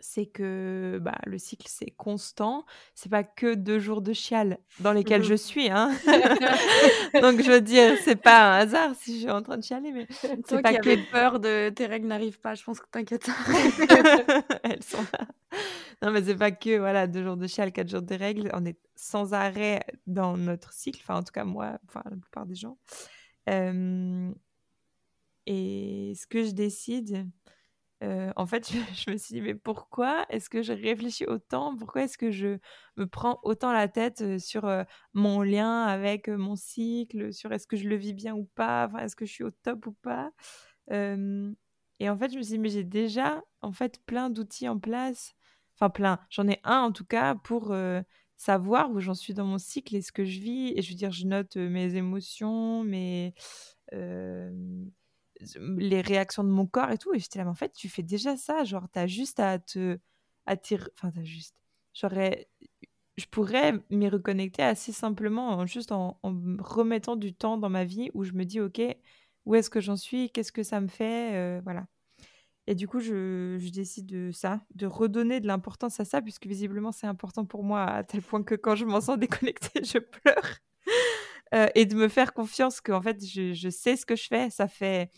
c'est que bah, le cycle c'est constant. C'est pas que deux jours de chial dans lesquels je suis. Hein. [laughs] [laughs] Donc je veux dire, c'est pas un hasard si je suis en train de chialer, mais [laughs] c'est pas que peur de tes règles n'arrivent pas. Je pense que t'inquiète. Elles sont là. Non, mais c'est pas que voilà deux jours de chial, quatre jours de règles. On est sans arrêt dans notre cycle. Enfin, en tout cas moi, enfin la plupart des gens. et ce que je décide, en fait, [laughs] je, me suis dit, mais pourquoi est-ce que je réfléchis autant? Pourquoi est-ce que je me prends autant la tête sur mon lien avec mon cycle, sur est-ce que je le vis bien ou pas, est-ce que je suis au top ou pas? Et en fait, je me suis dit, mais j'ai déjà en fait plein d'outils en place, enfin plein, j'en ai un en tout cas pour savoir où j'en suis dans mon cycle et ce que je vis. Et je veux dire, je note mes émotions, mes les réactions de mon corps et tout. Et j'étais là, mais en fait, tu fais déjà ça. Genre, t'as juste à te. À Enfin, t'as juste. J'aurais. Je pourrais m'y reconnecter assez simplement, juste en, remettant du temps dans ma vie où je me dis, OK, où est-ce que j'en suis Qu'est-ce que ça me fait euh, Voilà. Et du coup, je, je, décide de ça, de redonner de l'importance à ça, puisque visiblement, c'est important pour moi à tel point que quand je m'en sens [laughs] déconnectée, je pleure. Euh, et de me faire confiance que, en fait, je, je sais ce que je fais. Ça fait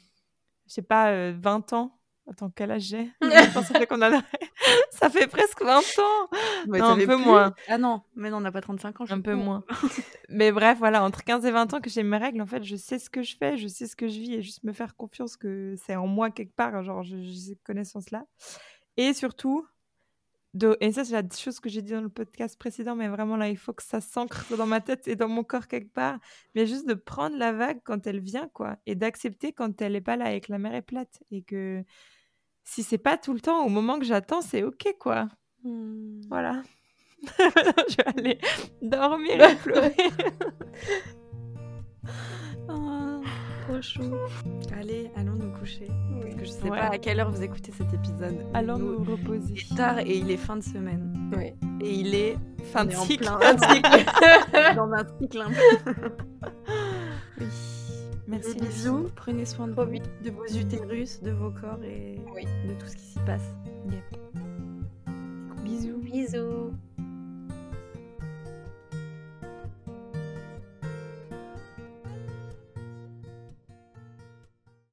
je sais pas, 20 euh, ans. Attends, quel âge j'ai? [laughs] Ça, fait qu'on a... [laughs] ça fait presque 20 ans non, Un peu moins. Ah non, mais non, on n'a pas 35 ans. Un peu moins. [laughs] mais bref, voilà, entre 15 et 20 ans que j'ai mes règles, en fait, je sais ce que je fais, je sais ce que je vis et juste me faire confiance que c'est en moi quelque part, genre, j'ai cette connaissance-là. Et surtout, et ça, c'est la chose que j'ai dit dans le podcast précédent, mais vraiment là, il faut que ça s'ancre dans ma tête et dans mon corps quelque part. Mais juste de prendre la vague quand elle vient, quoi, et d'accepter quand elle n'est pas là et que la mer est plate. Et que si c'est pas tout le temps, au moment que j'attends, c'est ok, quoi. Hmm. Voilà. [laughs] je vais aller [laughs] dormir et [laughs] pleurer. Allez, allons nous coucher. Oui. Parce je sais pas à quelle heure vous écoutez cet épisode. Allons nous, reposer. Il est tard et il est fin de semaine. Oui. Et il est fin de cycle. En plein, [laughs] cycle. [laughs] dans un cycle un peu. oui. Merci les bisous. Prenez soin de, vos utérus, de vos corps et de tout ce qui s'y passe. Bisous. Bisous.